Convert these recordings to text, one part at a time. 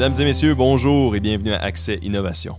Mesdames et messieurs, bonjour et bienvenue à Accès Innovation.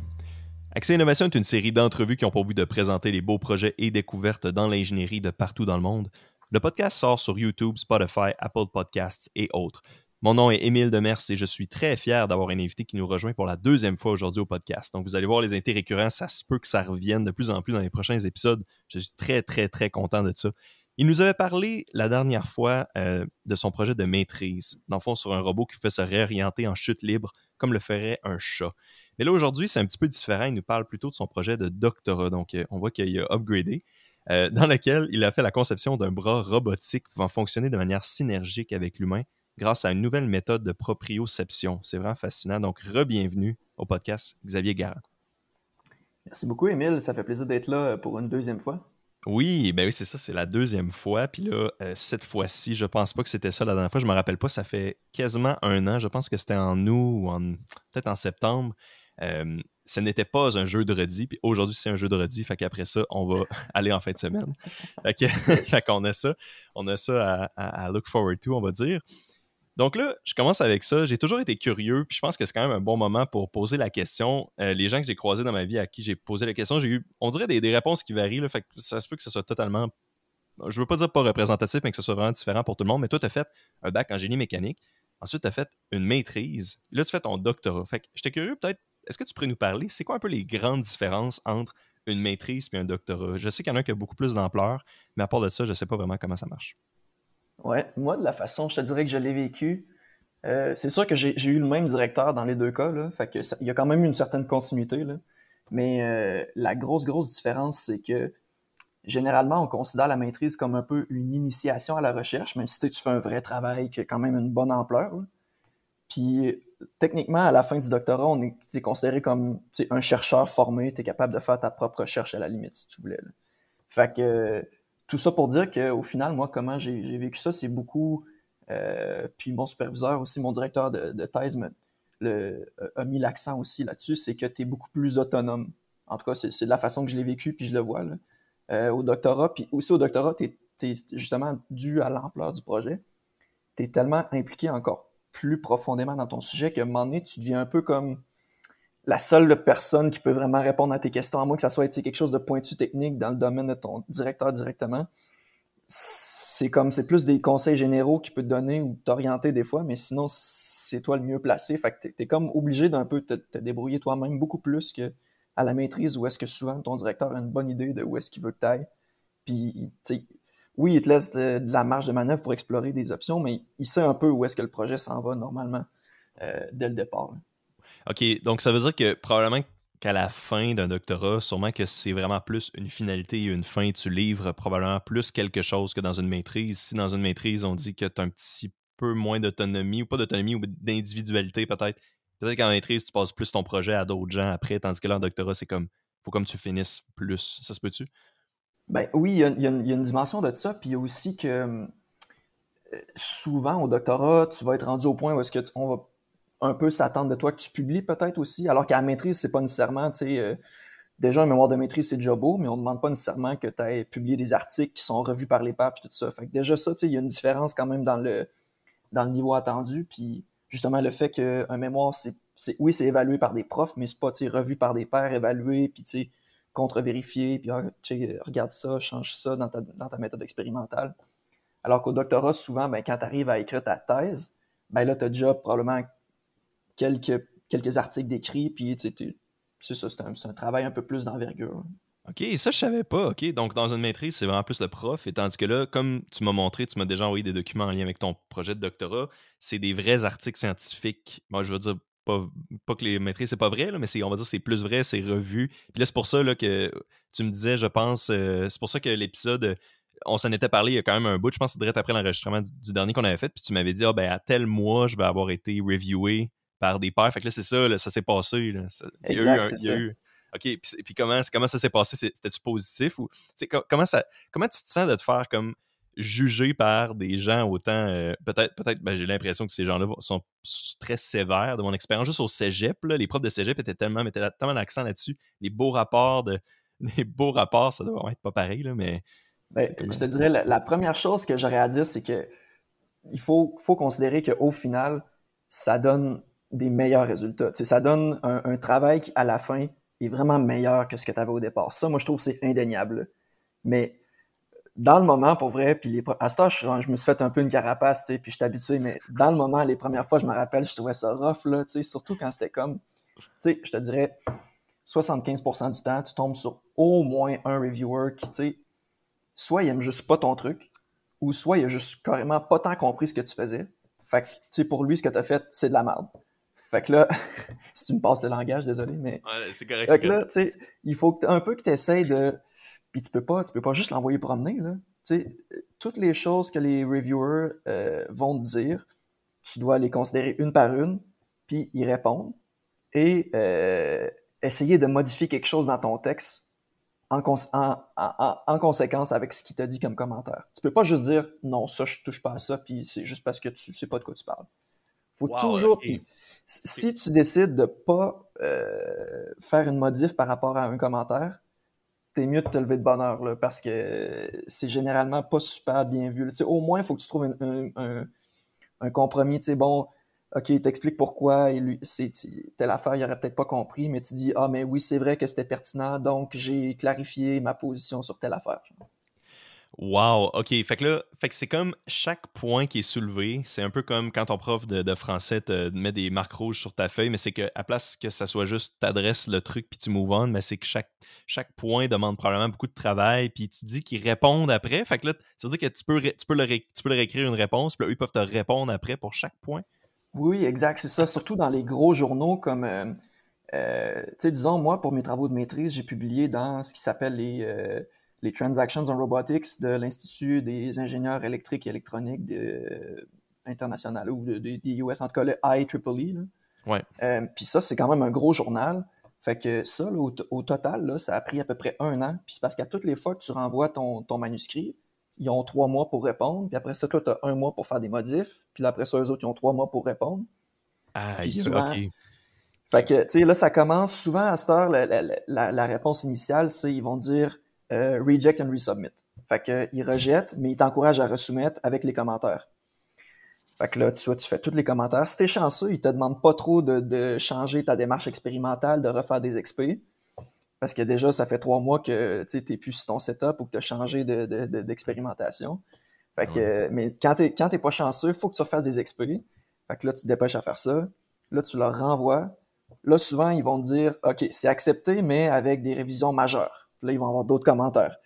Accès Innovation est une série d'entrevues qui ont pour but de présenter les beaux projets et découvertes dans l'ingénierie de partout dans le monde. Le podcast sort sur YouTube, Spotify, Apple Podcasts et autres. Mon nom est Émile Demers et je suis très fier d'avoir un invité qui nous rejoint pour la deuxième fois aujourd'hui au podcast. Donc, vous allez voir les invités récurrents, ça se peut que ça revienne de plus en plus dans les prochains épisodes. Je suis très, très, très content de ça. Il nous avait parlé la dernière fois euh, de son projet de maîtrise, dans le fond sur un robot qui fait se réorienter en chute libre comme le ferait un chat. Mais là aujourd'hui, c'est un petit peu différent. Il nous parle plutôt de son projet de doctorat. Donc euh, on voit qu'il a upgradé, euh, dans lequel il a fait la conception d'un bras robotique pouvant fonctionner de manière synergique avec l'humain grâce à une nouvelle méthode de proprioception. C'est vraiment fascinant. Donc, re-bienvenue au podcast Xavier Garand. Merci beaucoup, Émile. Ça fait plaisir d'être là pour une deuxième fois. Oui, ben oui, c'est ça, c'est la deuxième fois. Puis là, euh, cette fois-ci, je pense pas que c'était ça la dernière fois. Je me rappelle pas, ça fait quasiment un an. Je pense que c'était en août ou en peut-être en septembre. Euh, ce n'était pas un jeu de redis, puis aujourd'hui c'est un jeu de redis, fait qu'après ça, on va aller en fin de semaine. Fait, qu'on a ça, on a ça à, look forward to, on va dire. Donc là, je commence avec ça. J'ai toujours été curieux, puis je pense que c'est quand même un bon moment pour poser la question. Euh, les gens que j'ai croisés dans ma vie à qui j'ai posé la question, j'ai eu, on dirait des, réponses qui varient. Là, fait que ça se peut que ce soit totalement, je veux pas dire pas représentatif, mais que ce soit vraiment différent pour tout le monde. Mais toi, tu as fait un bac en génie mécanique. Ensuite, tu as fait une maîtrise. Là, tu fais ton doctorat. Fait que j'étais curieux, peut-être, est-ce que tu pourrais nous parler, c'est quoi un peu les grandes différences entre une maîtrise et un doctorat? Je sais qu'il y en a un qui a beaucoup plus d'ampleur, mais à part de ça, je sais pas vraiment comment ça marche. Ouais, moi, de la façon, je te dirais que je l'ai vécu, euh, c'est sûr que j'ai eu le même directeur dans les deux cas, fait que il y a quand même une certaine continuité, là. mais euh, la grosse, grosse différence, c'est que généralement, on considère la maîtrise comme un peu une initiation à la recherche, même si tu fais un vrai travail qui a quand même une bonne ampleur. Puis, techniquement, à la fin du doctorat, on est, considéré comme un chercheur formé, tu es capable de faire ta propre recherche à la limite, si tu voulais. Fait que tout ça pour dire qu'au final, moi, comment j'ai vécu ça, c'est beaucoup. Euh, puis mon superviseur aussi, mon directeur de, thèse a mis l'accent aussi là-dessus, c'est que tu es beaucoup plus autonome. En tout cas, c'est de la façon que je l'ai vécu, puis je le vois. Là. Euh, au doctorat, puis aussi au doctorat, tu es, justement dû à l'ampleur du projet. Tu es tellement impliqué encore plus profondément dans ton sujet qu'à un moment donné, tu deviens un peu comme la seule personne qui peut vraiment répondre à tes questions, à moins que ça soit quelque chose de pointu technique dans le domaine de ton directeur directement. C'est comme, c'est plus des conseils généraux qu'il peut te donner ou t'orienter des fois, mais sinon, c'est toi le mieux placé. Fait que t'es, comme obligé d'un peu te, débrouiller toi-même beaucoup plus que à la maîtrise où est-ce que souvent ton directeur a une bonne idée de où est-ce qu'il veut que tu ailles. Puis, oui, il te laisse de, la marge de manœuvre pour explorer des options, mais il sait un peu où est-ce que le projet s'en va normalement euh, dès le départ. OK, donc ça veut dire que probablement qu'à la fin d'un doctorat, sûrement que c'est vraiment plus une finalité et une fin. Tu livres probablement plus quelque chose que dans une maîtrise. Si dans une maîtrise, on dit que tu as un petit peu moins d'autonomie, ou pas d'autonomie, ou d'individualité peut-être, peut-être qu'en maîtrise, tu passes plus ton projet à d'autres gens après, tandis que là, en doctorat, c'est comme, faut comme tu finisses plus. Ça se peut-tu? Ben oui, il y, a, une dimension de ça, puis il y a aussi que euh, souvent au doctorat, tu vas être rendu au point où est-ce qu'on va un peu s'attendre de toi que tu publies peut-être aussi, alors qu'à la maîtrise, c'est pas nécessairement, tu sais, euh, déjà un mémoire de maîtrise, c'est déjà beau, mais on ne demande pas nécessairement que tu aies publié des articles qui sont revus par les pairs et tout ça. Fait que déjà ça, tu sais, il y a une différence quand même dans le, dans le niveau attendu, puis justement le fait qu'un mémoire, c'est, oui, c'est évalué par des profs, mais c'est pas, tu sais, revu par des pairs, évalué, puis tu sais, contre-vérifié, puis ah, regarde ça, change ça dans ta, dans ta méthode expérimentale. Alors qu'au doctorat, souvent, ben, quand tu arrives à écrire ta thèse, ben là, tu as déjà probablement quelques, quelques articles d'écrit, puis c'est ça, c'est un, travail un peu plus d'envergure. OK, ça, je savais pas. OK, donc dans une maîtrise, c'est vraiment plus le prof. Et tandis que là, comme tu m'as montré, tu m'as déjà envoyé des documents en lien avec ton projet de doctorat, c'est des vrais articles scientifiques. Moi, je veux dire, pas, pas que les maîtrises, c'est pas vrai, mais on va dire c'est plus vrai, c'est revu. Puis là, c'est pour ça là, que tu me disais, je pense, euh, c'est pour ça que l'épisode, on s'en était parlé il y a quand même un bout, je pense direct après l'enregistrement du, dernier qu'on avait fait, puis tu m'avais dit, ah, ben, à tel mois, je vais avoir été reviewé par des pairs. Fait que là, c'est ça, ça s'est passé. Là. il y a eu, eu OK, puis, comment, comment ça s'est passé? C'était-tu positif ou comment, ça, comment tu te sens de te faire comme jugé par des gens autant euh, peut-être peut-être ben, j'ai l'impression que ces gens-là sont très sévères de mon expérience juste au cégep là, les profs de cégep étaient tellement mettaient tellement l'accent là-dessus les beaux rapports de les beaux rapports ça doit être pas pareil là, mais ben, je te dirais la, première chose que j'aurais à dire c'est que il faut, faut considérer qu'au final ça donne des meilleurs résultats. ça donne un, travail qui, à la fin, est vraiment meilleur que ce que tu avais au départ. Ça, moi, je trouve que c'est indéniable. Mais dans le moment, pour vrai, puis les, à ce temps, je, me suis fait un peu une carapace, puis je suis habitué, mais dans le moment, les premières fois, je me rappelle, je trouvais ça rough, là, surtout quand c'était comme, je te dirais, 75% du temps, tu tombes sur au moins un reviewer qui, tu sais, soit il aime juste pas ton truc, ou soit il a juste carrément pas tant compris ce que tu faisais. Fait que, pour lui, ce que tu as fait, c'est de la merde. Fait que là, si tu me passes le langage, désolé, mais. Ouais, c'est correct. Fait que là, tu sais, il faut un peu que tu essayes de puis tu peux pas, tu peux pas juste l'envoyer promener, là. Tu sais, toutes les choses que les reviewers euh, vont te dire, tu dois les considérer une par une, puis y répondre, et euh, essayer de modifier quelque chose dans ton texte en, en, conséquence avec ce qu'il t'a dit comme commentaire. Tu peux pas juste dire non, ça, je touche pas à ça, puis c'est juste parce que tu sais pas de quoi tu parles. Faut toujours. Si tu décides de pas euh, faire une modif par rapport à un commentaire, t'es mieux de te lever de bonne heure, là, parce que c'est généralement pas super bien vu. au moins, il faut que tu trouves un, compromis. Bon, OK, t'expliques pourquoi, et lui, telle affaire, il aurait peut-être pas compris, mais tu dis Ah, mais oui, c'est vrai que c'était pertinent, donc j'ai clarifié ma position sur telle affaire. Wow, ok. Fait que là, fait que c'est comme chaque point qui est soulevé, c'est un peu comme quand ton prof de, français te met des marques rouges sur ta feuille, mais c'est que à place que ça soit juste t'adresses le truc puis tu move on, mais c'est que chaque, point demande probablement beaucoup de travail, puis tu dis qu'ils répondent après. Fait que là, ça veut dire que tu peux, tu peux, leur, tu écrire une réponse, puis ils peuvent te répondre après pour chaque point. Oui, exact, c'est ça. Surtout dans les gros journaux comme. Euh, euh, tu sais, disons, moi, pour mes travaux de maîtrise, j'ai publié dans ce qui s'appelle les. Euh, les Transactions en Robotics de l'Institut des ingénieurs électriques et électroniques de, international ou des US, en tout cas le IEEE. Là. Ouais. Euh, puis ça, c'est quand même un gros journal. Fait que ça, au, total, là, ça a pris à peu près un an. Puis c'est parce qu'à toutes les fois que tu renvoies ton, ton, manuscrit, ils ont trois mois pour répondre. Puis après ça, toi, tu as un mois pour faire des modifs. Puis là, après ça, eux autres, ils ont trois mois pour répondre. Ah, souvent, Fait que, tu sais, là, ça commence souvent à cette heure, la, la, la réponse initiale, c'est ils vont dire euh, reject and resubmit. Fait que, il rejette, mais il t'encourage à resoumettre avec les commentaires. Fait que là, tu, vois, tu fais tous les commentaires. Si t'es chanceux, il te demande pas trop de, changer ta démarche expérimentale, de refaire des XP. Parce que déjà, ça fait trois mois que tu n'es plus sur ton setup ou que tu as changé d'expérimentation. fait que, Mais quand tu n'es pas chanceux, il faut que tu refasses des XP. Fait que là, tu te dépêches à faire ça. Là, tu leur renvoies. Là, souvent, ils vont te dire OK, c'est accepté, mais avec des révisions majeures là, ils vont avoir d'autres commentaires.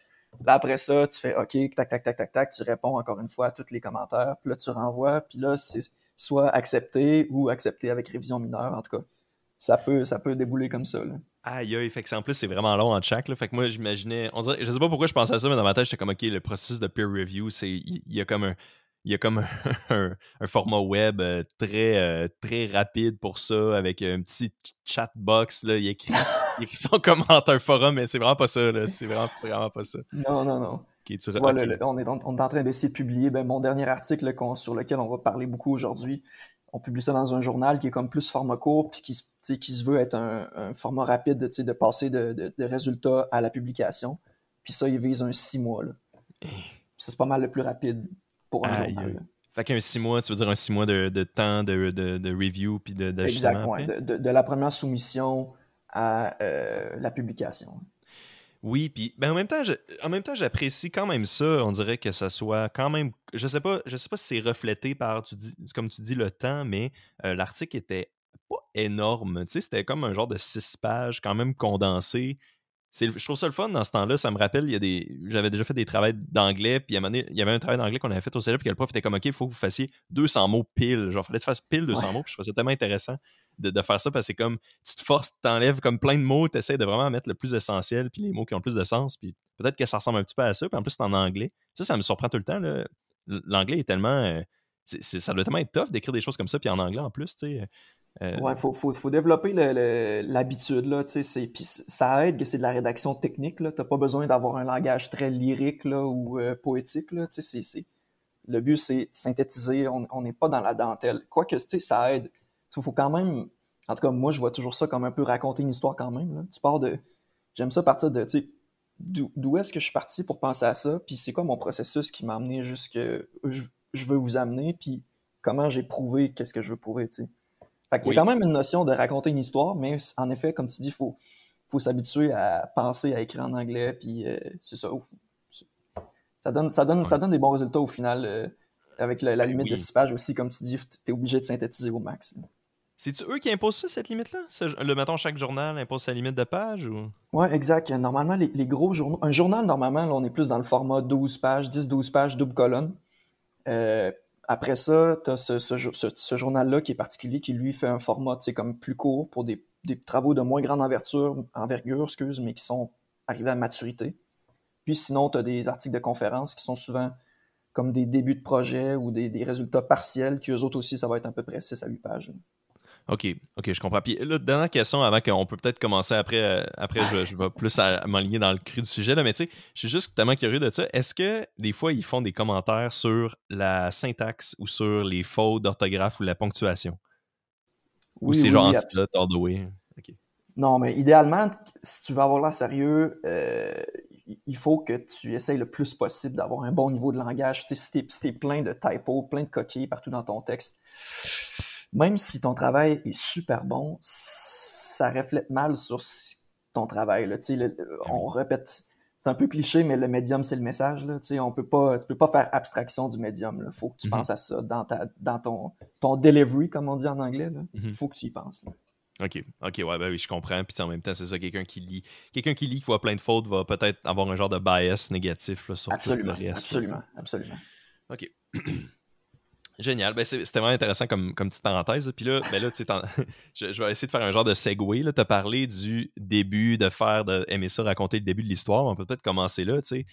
Là, après ça, tu fais OK, tac, tac, tac, tac, tac, tu réponds encore une fois à tous les commentaires. Puis là, tu renvoies. Puis là, c'est soit accepté ou accepté avec révision mineure. En tout cas, ça peut, ça peut débouler comme ça. Là. Aïe, aïe, fait que en plus, c'est vraiment long en chaque. Là. Fait que moi, j'imaginais. On dirait, je sais pas pourquoi je pensais à ça, mais dans ma tête, j'étais comme, OK, le processus de peer review, c'est il y, a comme un, il y a comme un, format web euh, très, euh, très rapide pour ça, avec un petit chat box. Là, il, écrit, écrit son commentaire forum, mais c'est vraiment pas ça. C'est vraiment, vraiment pas ça. Non, non, non. on, est on, est en train d'essayer de publier ben, mon dernier article sur lequel on va parler beaucoup aujourd'hui. On publie ça dans un journal qui est comme plus format court, puis qui, qui se veut être un, format rapide de passer de, de, résultats à la publication. Puis ça, il vise un six mois. Là. Eh. Ça, c'est pas mal le plus rapide pour un Fait qu'un six mois, tu veux dire un six mois de, temps de, review puis d'ajustement? Exact, de, la première soumission à euh, la publication. Oui, puis ben en même temps, en même temps, j'apprécie quand même ça. On dirait que ça soit quand même. Je sais pas, je sais pas si c'est reflété par, tu dis, comme tu dis, le temps, mais euh, l'article était pas énorme. Tu sais, c'était comme un genre de six pages, quand même condensé je trouve ça le fun dans ce temps-là. Ça me rappelle, il y a des, j'avais déjà fait des travaux d'anglais, puis il y avait un travail d'anglais qu'on avait fait au célèbre, puis le prof était comme, OK, il faut que vous fassiez 200 mots pile. Genre, il fallait que tu fasses pile 200 mots, puis je trouvais ça tellement intéressant de, faire ça, parce que c'est comme, tu te forces, t'enlèves comme plein de mots, tu essaies de vraiment mettre le plus essentiel, puis les mots qui ont le plus de sens, puis peut-être que ça ressemble un petit peu à ça, puis en plus, c'est en anglais. Ça, ça me surprend tout le temps. L'anglais est tellement. Euh, ça doit tellement être tough d'écrire des choses comme ça, puis en anglais en plus, tu sais. Euh, ouais, faut, faut, faut développer l'habitude, là, tu sais, puis ça aide que c'est de la rédaction technique, là, t'as pas besoin d'avoir un langage très lyrique, là, ou euh, poétique, là, tu sais, le but, c'est synthétiser, on n'est pas dans la dentelle. Quoique, tu sais, ça aide. Il faut quand même, en tout cas, moi, je vois toujours ça comme un peu raconter une histoire quand même, là. Tu pars de, j'aime ça partir de, tu sais, d'où est-ce que je suis parti pour penser à ça, puis c'est quoi mon processus qui m'a amené jusque je, je veux vous amener, puis comment j'ai prouvé qu'est-ce que je veux prouver, tu sais. Fait qu'il y a quand même une notion de raconter une histoire, mais en effet, comme tu dis, il faut, faut s'habituer à penser à écrire en anglais, puis euh, c'est ça. Ça donne, ça, donne, ça donne des bons résultats au final. Euh, avec la, limite de 6 pages aussi, comme tu dis, tu es obligé de synthétiser au max. C'est-tu eux qui imposent ça, cette limite-là? Le mettons, chaque journal impose sa limite de page? Ou... Oui, exact. Normalement, les, gros journaux. Un journal, normalement, on est plus dans le format 12 pages, 10-12 pages, double colonne. Euh, après ça, tu as ce, journal-là qui est particulier, qui lui fait un format comme plus court pour des, travaux de moins grande envergure, excuse, mais qui sont arrivés à maturité. Puis sinon, tu as des articles de conférence qui sont souvent comme des débuts de projet ou des, des résultats partiels, qui eux autres aussi, ça va être à peu près 6 à 8 pages. OK, OK, je comprends. Puis là, dernière question avant qu'on peut peut-être commencer après. Euh, après, je, je, vais plus m'aligner dans le cru du sujet, là, mais tu sais, je suis juste tellement curieux de ça. Est-ce que des fois, ils font des commentaires sur la syntaxe ou sur les fautes d'orthographe ou la ponctuation? Oui, ou c'est genre antidote all the way? Non, mais idéalement, si tu veux avoir l'air sérieux, euh, il faut que tu essayes le plus possible d'avoir un bon niveau de langage. Tu sais, si tu es, plein de typos, plein de coquilles partout dans ton texte, même si ton travail est super bon, ça reflète mal sur ton travail. Là. Sais, on répète, c'est un peu cliché, mais le médium, c'est le message. Là. On peut pas, tu peux pas faire abstraction du médium. Il faut que tu mm-hmm. penses à ça dans, ta, dans ton, ton delivery, comme on dit en anglais. Il mm-hmm. faut que tu y penses. Là. OK, OK, ouais, ben oui, je comprends. Puis en même temps, c'est ça, quelqu'un qui lit. Quelqu'un qui lit, qui voit plein de fautes, va peut-être avoir un genre de bias négatif là, sur tout le reste. Absolument, absolument. OK. Génial. Ben, c'était vraiment intéressant comme, petite parenthèse. Puis là, ben là je, je, vais essayer de faire un genre de segue. Tu as parlé du début, de faire, de aimer ça, raconter le début de l'histoire. On peut peut-être commencer là. sais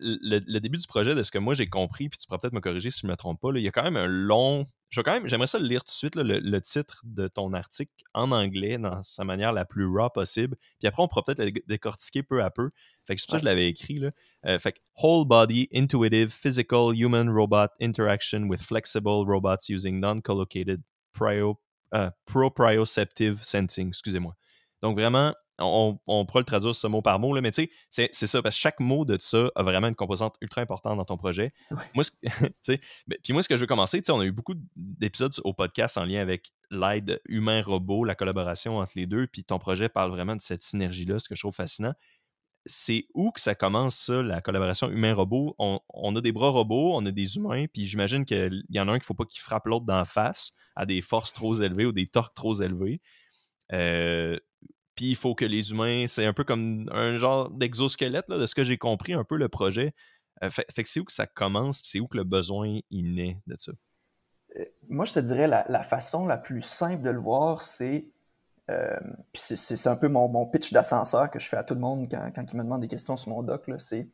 le, début du projet, de ce que moi j'ai compris, puis tu pourras peut-être me corriger si je ne me trompe pas, il y a quand même un long. Je quand même, j'aimerais ça le lire tout de suite, le, titre de ton article en anglais, dans sa manière la plus raw possible. Puis après, on pourra peut-être le décortiquer peu à peu. Fait que c'est pour ça que je l'avais écrit. Là. Euh, fait que Whole Body, Intuitive, Physical, Human Robot Interaction with Flexible Robots using Non-Collocated prio, uh, Proprioceptive Sensing. Excusez-moi. Donc vraiment, on, pourra le traduire ce mot par mot, là, mais tu sais, c'est ça, parce que chaque mot de ça a vraiment une composante ultra importante dans ton projet. Moi, ben, puis moi, ce que je veux commencer, on a eu beaucoup d'épisodes au podcast en lien avec l'aide humain-robot, la collaboration entre les deux, puis ton projet parle vraiment de cette synergie-là, ce que je trouve fascinant. C'est où que ça commence, ça, la collaboration humain-robot? On, a des bras robots, on a des humains, puis j'imagine qu'il y en a un qu'il ne faut pas qu'il frappe l'autre d'en face à des forces trop élevées ou des torques trop élevées. Euh, puis il faut que les humains, c'est un peu comme un genre d'exosquelette, de ce que j'ai compris, un peu le projet. Euh, fait, que c'est où que ça commence, c'est où que le besoin il naît de ça? Euh, moi, je te dirais la, façon la plus simple de le voir, c'est. Euh, c'est un peu mon, pitch d'ascenseur que je fais à tout le monde quand, quand il me demande des questions sur mon doc. C'est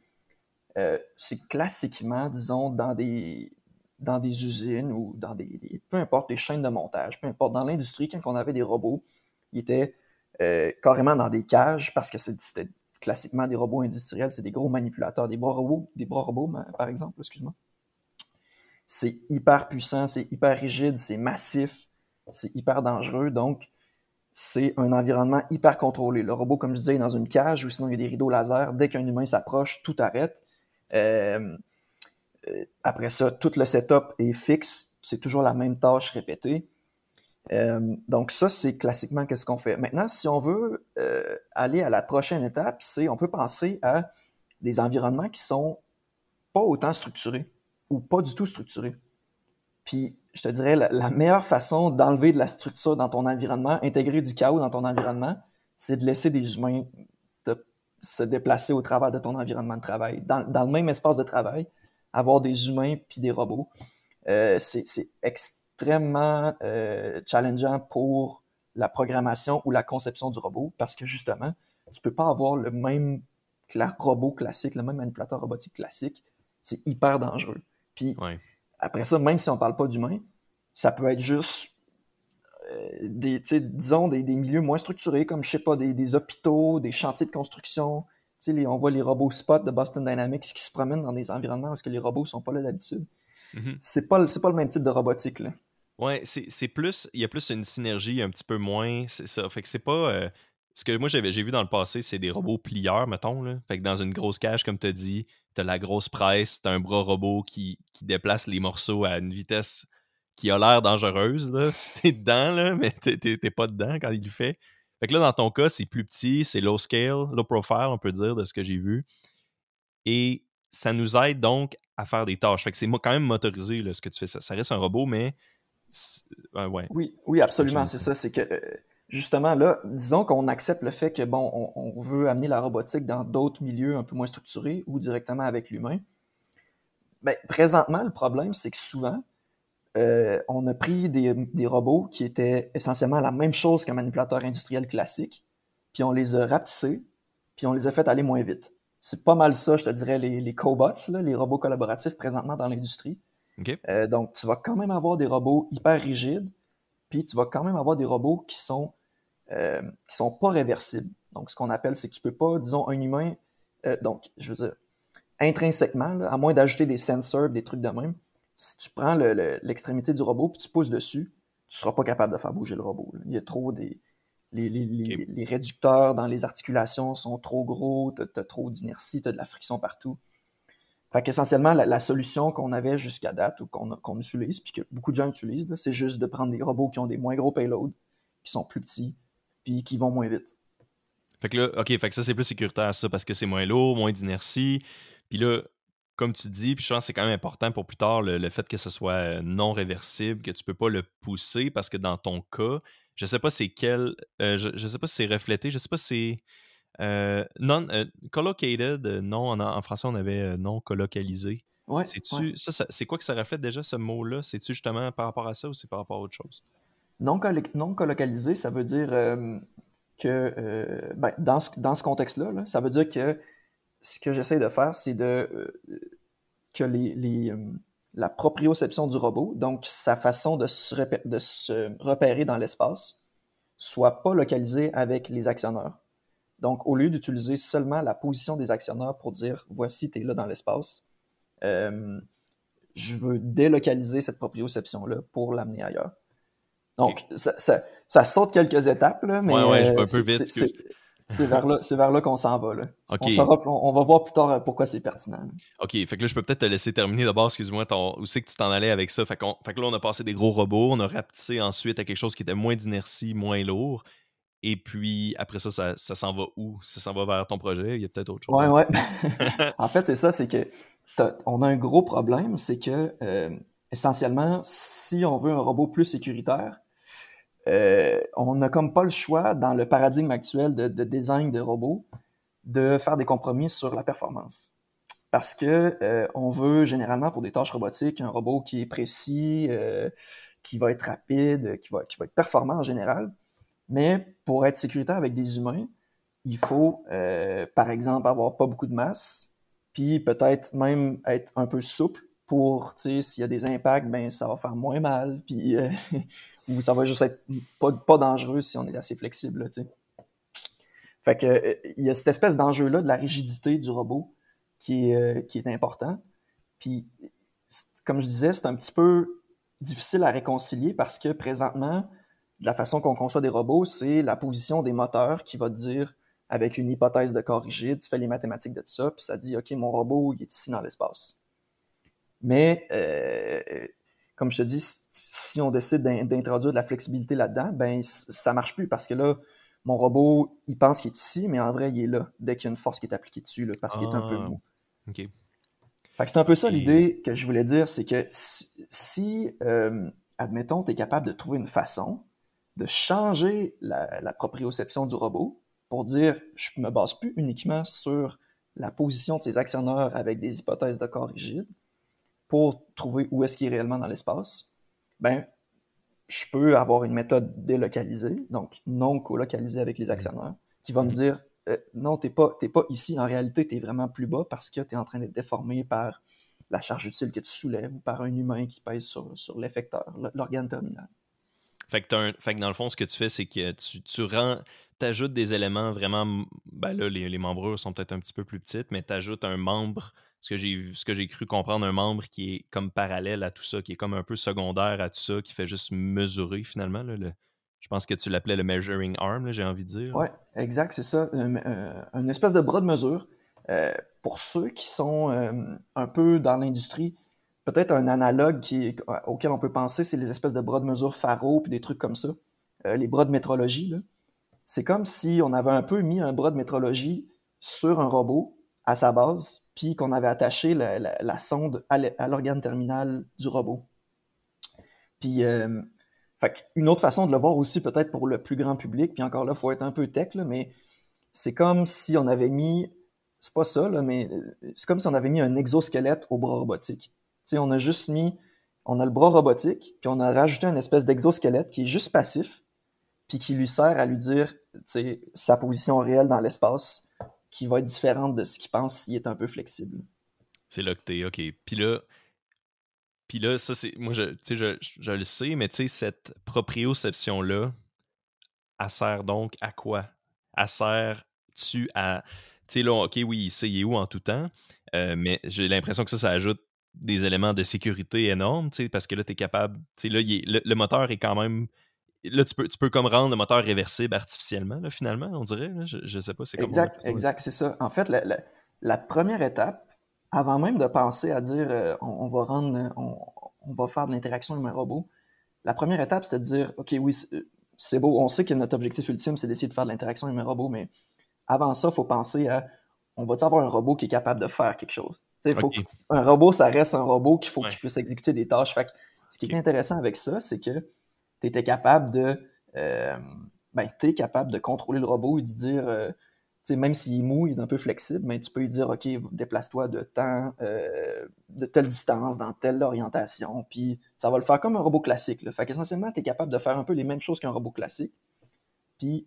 c'est classiquement, disons, dans des, dans des usines ou dans des, Peu importe, des chaînes de montage, peu importe, dans l'industrie, quand on avait des robots, ils étaient euh, carrément dans des cages parce que c'était classiquement des robots industriels, c'est des gros manipulateurs, des bras robots, des bras par exemple, excuse-moi. C'est hyper puissant, c'est hyper rigide, c'est massif, c'est hyper dangereux, donc c'est un environnement hyper contrôlé. Le robot, comme je disais, est dans une cage ou sinon il y a des rideaux laser. Dès qu'un humain s'approche, tout arrête. Euh, euh, après ça, tout le setup est fixe. C'est toujours la même tâche répétée. Euh, donc ça, c'est classiquement qu'est-ce qu'on fait. Maintenant, si on veut euh, aller à la prochaine étape, c'est on peut penser à des environnements qui sont pas autant structurés ou pas du tout structurés. Puis, je te dirais, la, meilleure façon d'enlever de la structure dans ton environnement, intégrer du chaos dans ton environnement, c'est de laisser des humains se déplacer au travers de ton environnement de travail. Dans, le même espace de travail, avoir des humains puis des robots, euh, c'est extrêmement extrêmement euh, challengeant pour la programmation ou la conception du robot parce que justement, tu peux pas avoir le même robot classique, le même manipulateur robotique classique. C'est hyper dangereux. Puis après ça, même si on parle pas d'humain, ça peut être juste euh, des, disons, des, milieux moins structurés, comme, je sais pas, des, hôpitaux, des chantiers de construction. Les, on voit les robots spot de Boston Dynamics qui se promènent dans des environnements parce que les robots sont pas là d'habitude. Mm-hmm. C'est pas, pas le même type de robotique. Là. Ouais, c'est plus. Il y a plus une synergie, un petit peu moins. C'est ça. Fait que c'est pas. Euh, ce que moi j'ai vu dans le passé, c'est des robots plieurs, mettons. Là. Fait que dans une grosse cage, comme tu dit, tu as la grosse presse, tu as un bras robot qui, qui, déplace les morceaux à une vitesse qui a l'air dangereuse, là, si t'es dedans, là, mais t'es pas dedans quand il le fait. Fait que là, dans ton cas, c'est plus petit, c'est low scale, low profile, on peut dire, de ce que j'ai vu. Et ça nous aide donc à faire des tâches. Fait que c'est quand même motorisé, là, ce que tu fais. Ça, ça reste un robot, mais... ouais. Oui, oui, absolument, c'est ça. C'est que, euh, justement, là, disons qu'on accepte le fait que, bon, on veut amener la robotique dans d'autres milieux un peu moins structurés ou directement avec l'humain. Ben, présentement, le problème, c'est que souvent, euh, on a pris des, robots qui étaient essentiellement la même chose qu'un manipulateur industriel classique, puis on les a rapetissés, puis on les a fait aller moins vite. C'est pas mal ça, je te dirais, les, les cobots, les robots collaboratifs présentement dans l'industrie. Euh, donc, tu vas quand même avoir des robots hyper rigides, puis tu vas quand même avoir des robots qui sont euh, qui sont pas réversibles. Donc, ce qu'on appelle, c'est que tu peux pas, disons, un humain, donc, je veux dire, intrinsèquement, à moins d'ajouter des sensors, des trucs de même, si tu prends l'extrémité du robot puis tu pousses dessus, tu seras pas capable de faire bouger le robot. Il y a trop des. Les, réducteurs dans les articulations sont trop gros, tu as, trop d'inertie, tu as de la friction partout. Fait qu'essentiellement, la, solution qu'on avait jusqu'à date ou qu'on utilise, puis que beaucoup de gens utilisent, c'est juste de prendre des robots qui ont des moins gros payloads, qui sont plus petits, puis qui vont moins vite. Fait que là, OK, ça, c'est plus sécuritaire, ça, parce que c'est moins lourd, moins d'inertie. Puis là, comme tu dis, puis je pense que c'est quand même important pour plus tard le, fait que ce soit euh, non réversible, que tu peux pas le pousser parce que dans ton cas, je sais pas c'est quel, euh, je, sais pas si c'est reflété, je sais pas si c'est non collocated, non en, français on avait non. Ouais, ça, c'est quoi que ça reflète déjà ce mot-là? C'est-tu justement par rapport à ça ou c'est par rapport à autre chose? Non, non collocalisé, ça veut dire que ben, dans ce, dans ce contexte-là, là, ça veut dire que ce que j'essaie de faire, c'est de euh, que les, euh, la proprioception du robot, donc sa façon de se, de se repérer dans l'espace, soit pas localisée avec les actionneurs. Donc, au lieu d'utiliser seulement la position des actionneurs pour dire voici, tu es là dans l'espace, euh, je veux délocaliser cette proprioception-là pour l'amener ailleurs. Donc, ça, ça, saute quelques étapes, là, mais. Ouais, ouais, je vais un peu vite. C'est vers là, là qu'on s'en va. Là. On, va voir plus tard euh, pourquoi c'est pertinent. OK, fait que là, je peux peut-être te laisser terminer d'abord, excuse-moi, où c'est que tu t'en allais avec ça? Fait, que là, on a passé des gros robots, on a rapetissé ensuite à quelque chose qui était moins d'inertie, moins lourd. Et puis, après ça, ça, s'en va où? Ça s'en va vers ton projet? Il y a peut-être autre chose? Ouais, ouais. en fait, c'est ça, c'est que on a un gros problème, c'est que, euh, essentiellement, si on veut un robot plus sécuritaire, euh, on n'a comme pas le choix, dans le paradigme actuel de, design de robots, de faire des compromis sur la performance. Parce que euh, on veut généralement pour des tâches robotiques un robot qui est précis, qui va être rapide, qui va, qui va être performant en général. Mais pour être sécuritaire avec des humains, il faut, par exemple, avoir pas beaucoup de masse, puis peut-être même être un peu souple pour, tu sais, s'il y a des impacts, ben ça va faire moins mal, puis ou ça va juste être pas, dangereux si on est assez flexible. tu sais. Fait que euh, il y a cette espèce d'enjeu-là de la rigidité du robot qui est, euh, qui est important. Puis, comme je disais, c'est un petit peu difficile à réconcilier parce que présentement, la façon qu'on conçoit des robots, c'est la position des moteurs qui va te dire, avec une hypothèse de corps rigide, tu fais les mathématiques de ça, puis ça dit, OK, mon robot, il est ici dans l'espace. Mais euh, comme je te dis, si on décide d'introduire de la flexibilité là-dedans, ben ça marche plus parce que là, mon robot, il pense qu'il est ici, mais en vrai, il est là dès qu'il y a une force qui est appliquée dessus, là, parce qu'il est un peu mou. Ah, OK. c'est un peu ça l'idée que je voulais dire, c'est que si, euh, admettons, tu es capable de trouver une façon de changer la, la, proprioception du robot pour dire, je me base plus uniquement sur la position de ses actionnaires avec des hypothèses de corps rigides, pour trouver où est-ce qu'il est réellement dans l'espace, ben, je peux avoir une méthode délocalisée, donc non colocalisée avec les mm. actionnaires, qui va me mm. dire euh, non, tu n'es pas, pas ici, en réalité, tu es vraiment plus bas parce que tu es en train d'être déformé par la charge utile que tu soulèves ou par un humain qui pèse sur, sur l'effecteur, l'organe terminal. Fait que, dans le fond, ce que tu fais, c'est que tu, tu rends, ajoutes des éléments vraiment. Ben là, les, les membrures sont peut-être un petit peu plus petites, mais tu ajoutes un membre ce que j'ai cru comprendre un membre qui est comme parallèle à tout ça, qui est comme un peu secondaire à tout ça, qui fait juste mesurer finalement. je pense que tu l'appelais le measuring arm, j'ai envie de dire. Oui, exact, c'est ça. Euh, une espèce de bras de mesure. Euh, pour ceux qui sont euh, un peu dans l'industrie, peut-être un analogue qui, auquel on peut penser, c'est les espèces de bras de mesure pharo puis des trucs comme ça. Euh, les bras de métrologie, c'est comme si on avait un peu mis un bras de métrologie sur un robot à sa base, puis qu'on avait attaché la, sonde à l'organe terminal du robot. Puis, euh, une autre façon de le voir aussi, peut-être pour le plus grand public, puis encore là, il faut être un peu tech, mais c'est comme si on avait mis, c'est pas ça, mais c'est comme si on avait mis un exosquelette au bras robotique. On a juste mis, on a le bras robotique, puis on a rajouté une espèce d'exosquelette qui est juste passif, puis qui lui sert à lui dire sa position réelle dans l'espace, qui va être différente de ce qu'il pense s'il est un peu flexible. C'est là que t'es, OK. Puis là, puis là, ça, c'est. Moi, je, je, je le sais, mais cette proprioception-là, elle sert donc à quoi? Elle sert-tu à. Tu sais, là, OK, oui, il sait il est où en tout temps, euh, mais j'ai l'impression que ça, ça ajoute des éléments de sécurité énormes, parce que là, tu es capable. Là, le, moteur est quand même là, tu peux, tu peux comme rendre le moteur réversible artificiellement, là, finalement, on dirait. je, ne sais pas, c'est Exact, exact, c'est ça. En fait, la, première étape, avant même de penser à dire euh, on, va rendre, on, va faire de l'interaction humain-robot, la première étape, c'est de dire OK, oui, c'est beau, on sait que notre objectif ultime, c'est d'essayer de faire de l'interaction humain-robot, mais avant ça, il faut penser à on va avoir un robot qui est capable de faire quelque chose? Faut Un robot, ça reste un robot qu'il faut qu'il puisse exécuter des tâches. Fait ce qui est intéressant avec ça, c'est que tu étais capable de. Euh, ben, es capable de contrôler le robot et de dire, euh, même s'il est mou, il est un peu flexible, mais tu peux lui dire, OK, déplace-toi de temps, euh, de telle distance, dans telle orientation, puis ça va le faire comme un robot classique. Là. Fait qu'essentiellement, tu es capable de faire un peu les mêmes choses qu'un robot classique, puis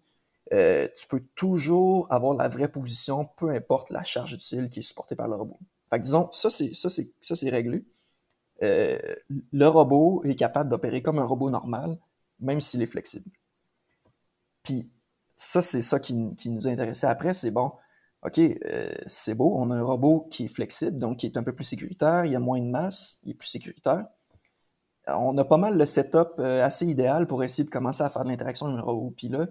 tu peux toujours avoir la vraie position, peu importe la charge utile qui est supportée par le robot. Fait disons, ça c'est, ça c'est, ça c'est réglé. Euh, le robot est capable d'opérer comme un robot normal, même s'il est flexible. Puis ça, c'est ça qui, nous a après, c'est bon, OK, euh, c'est beau, on a un robot qui est flexible, donc qui est un peu plus sécuritaire, il a moins de masse, il est plus sécuritaire. On a pas mal le setup euh, assez idéal pour essayer de commencer à faire de l'interaction avec un robot. Puis là,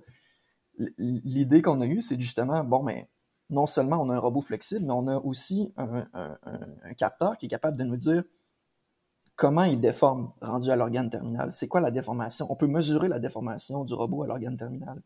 l'idée qu'on a eue, c'est justement, bon, mais non seulement on a un robot flexible, mais on a aussi un capteur qui est capable de nous dire comment il déforme rendu à l'organe terminal. C'est quoi la déformation? On peut mesurer la déformation du robot à l'organe terminal.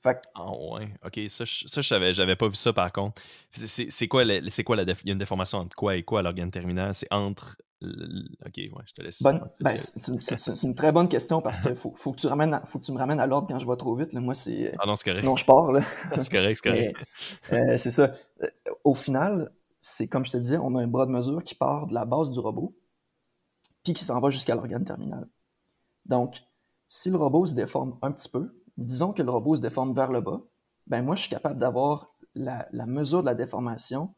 Fait Ah ouais, ok, ça, ça je savais, j'avais pas vu ça par contre. C'est quoi, c'est quoi la il y a une déformation entre quoi et quoi à l'organe terminal? C'est entre Ok, ouais, je te laisse. Ben, c'est une très bonne question parce qu'il faut, faut, que tu ramènes faut que tu me ramènes à l'ordre quand je vais trop vite. Moi, c'est. Ah non, c'est correct. Sinon, je pars. c'est correct, c'est correct. Euh, c'est ça. Au final, c'est comme je te disais, on a un bras de mesure qui part de la base du robot puis qui s'en va jusqu'à l'organe terminal. Donc, si le robot se déforme un petit peu, disons que le robot se déforme vers le bas, ben moi, je suis capable d'avoir la, mesure de la déformation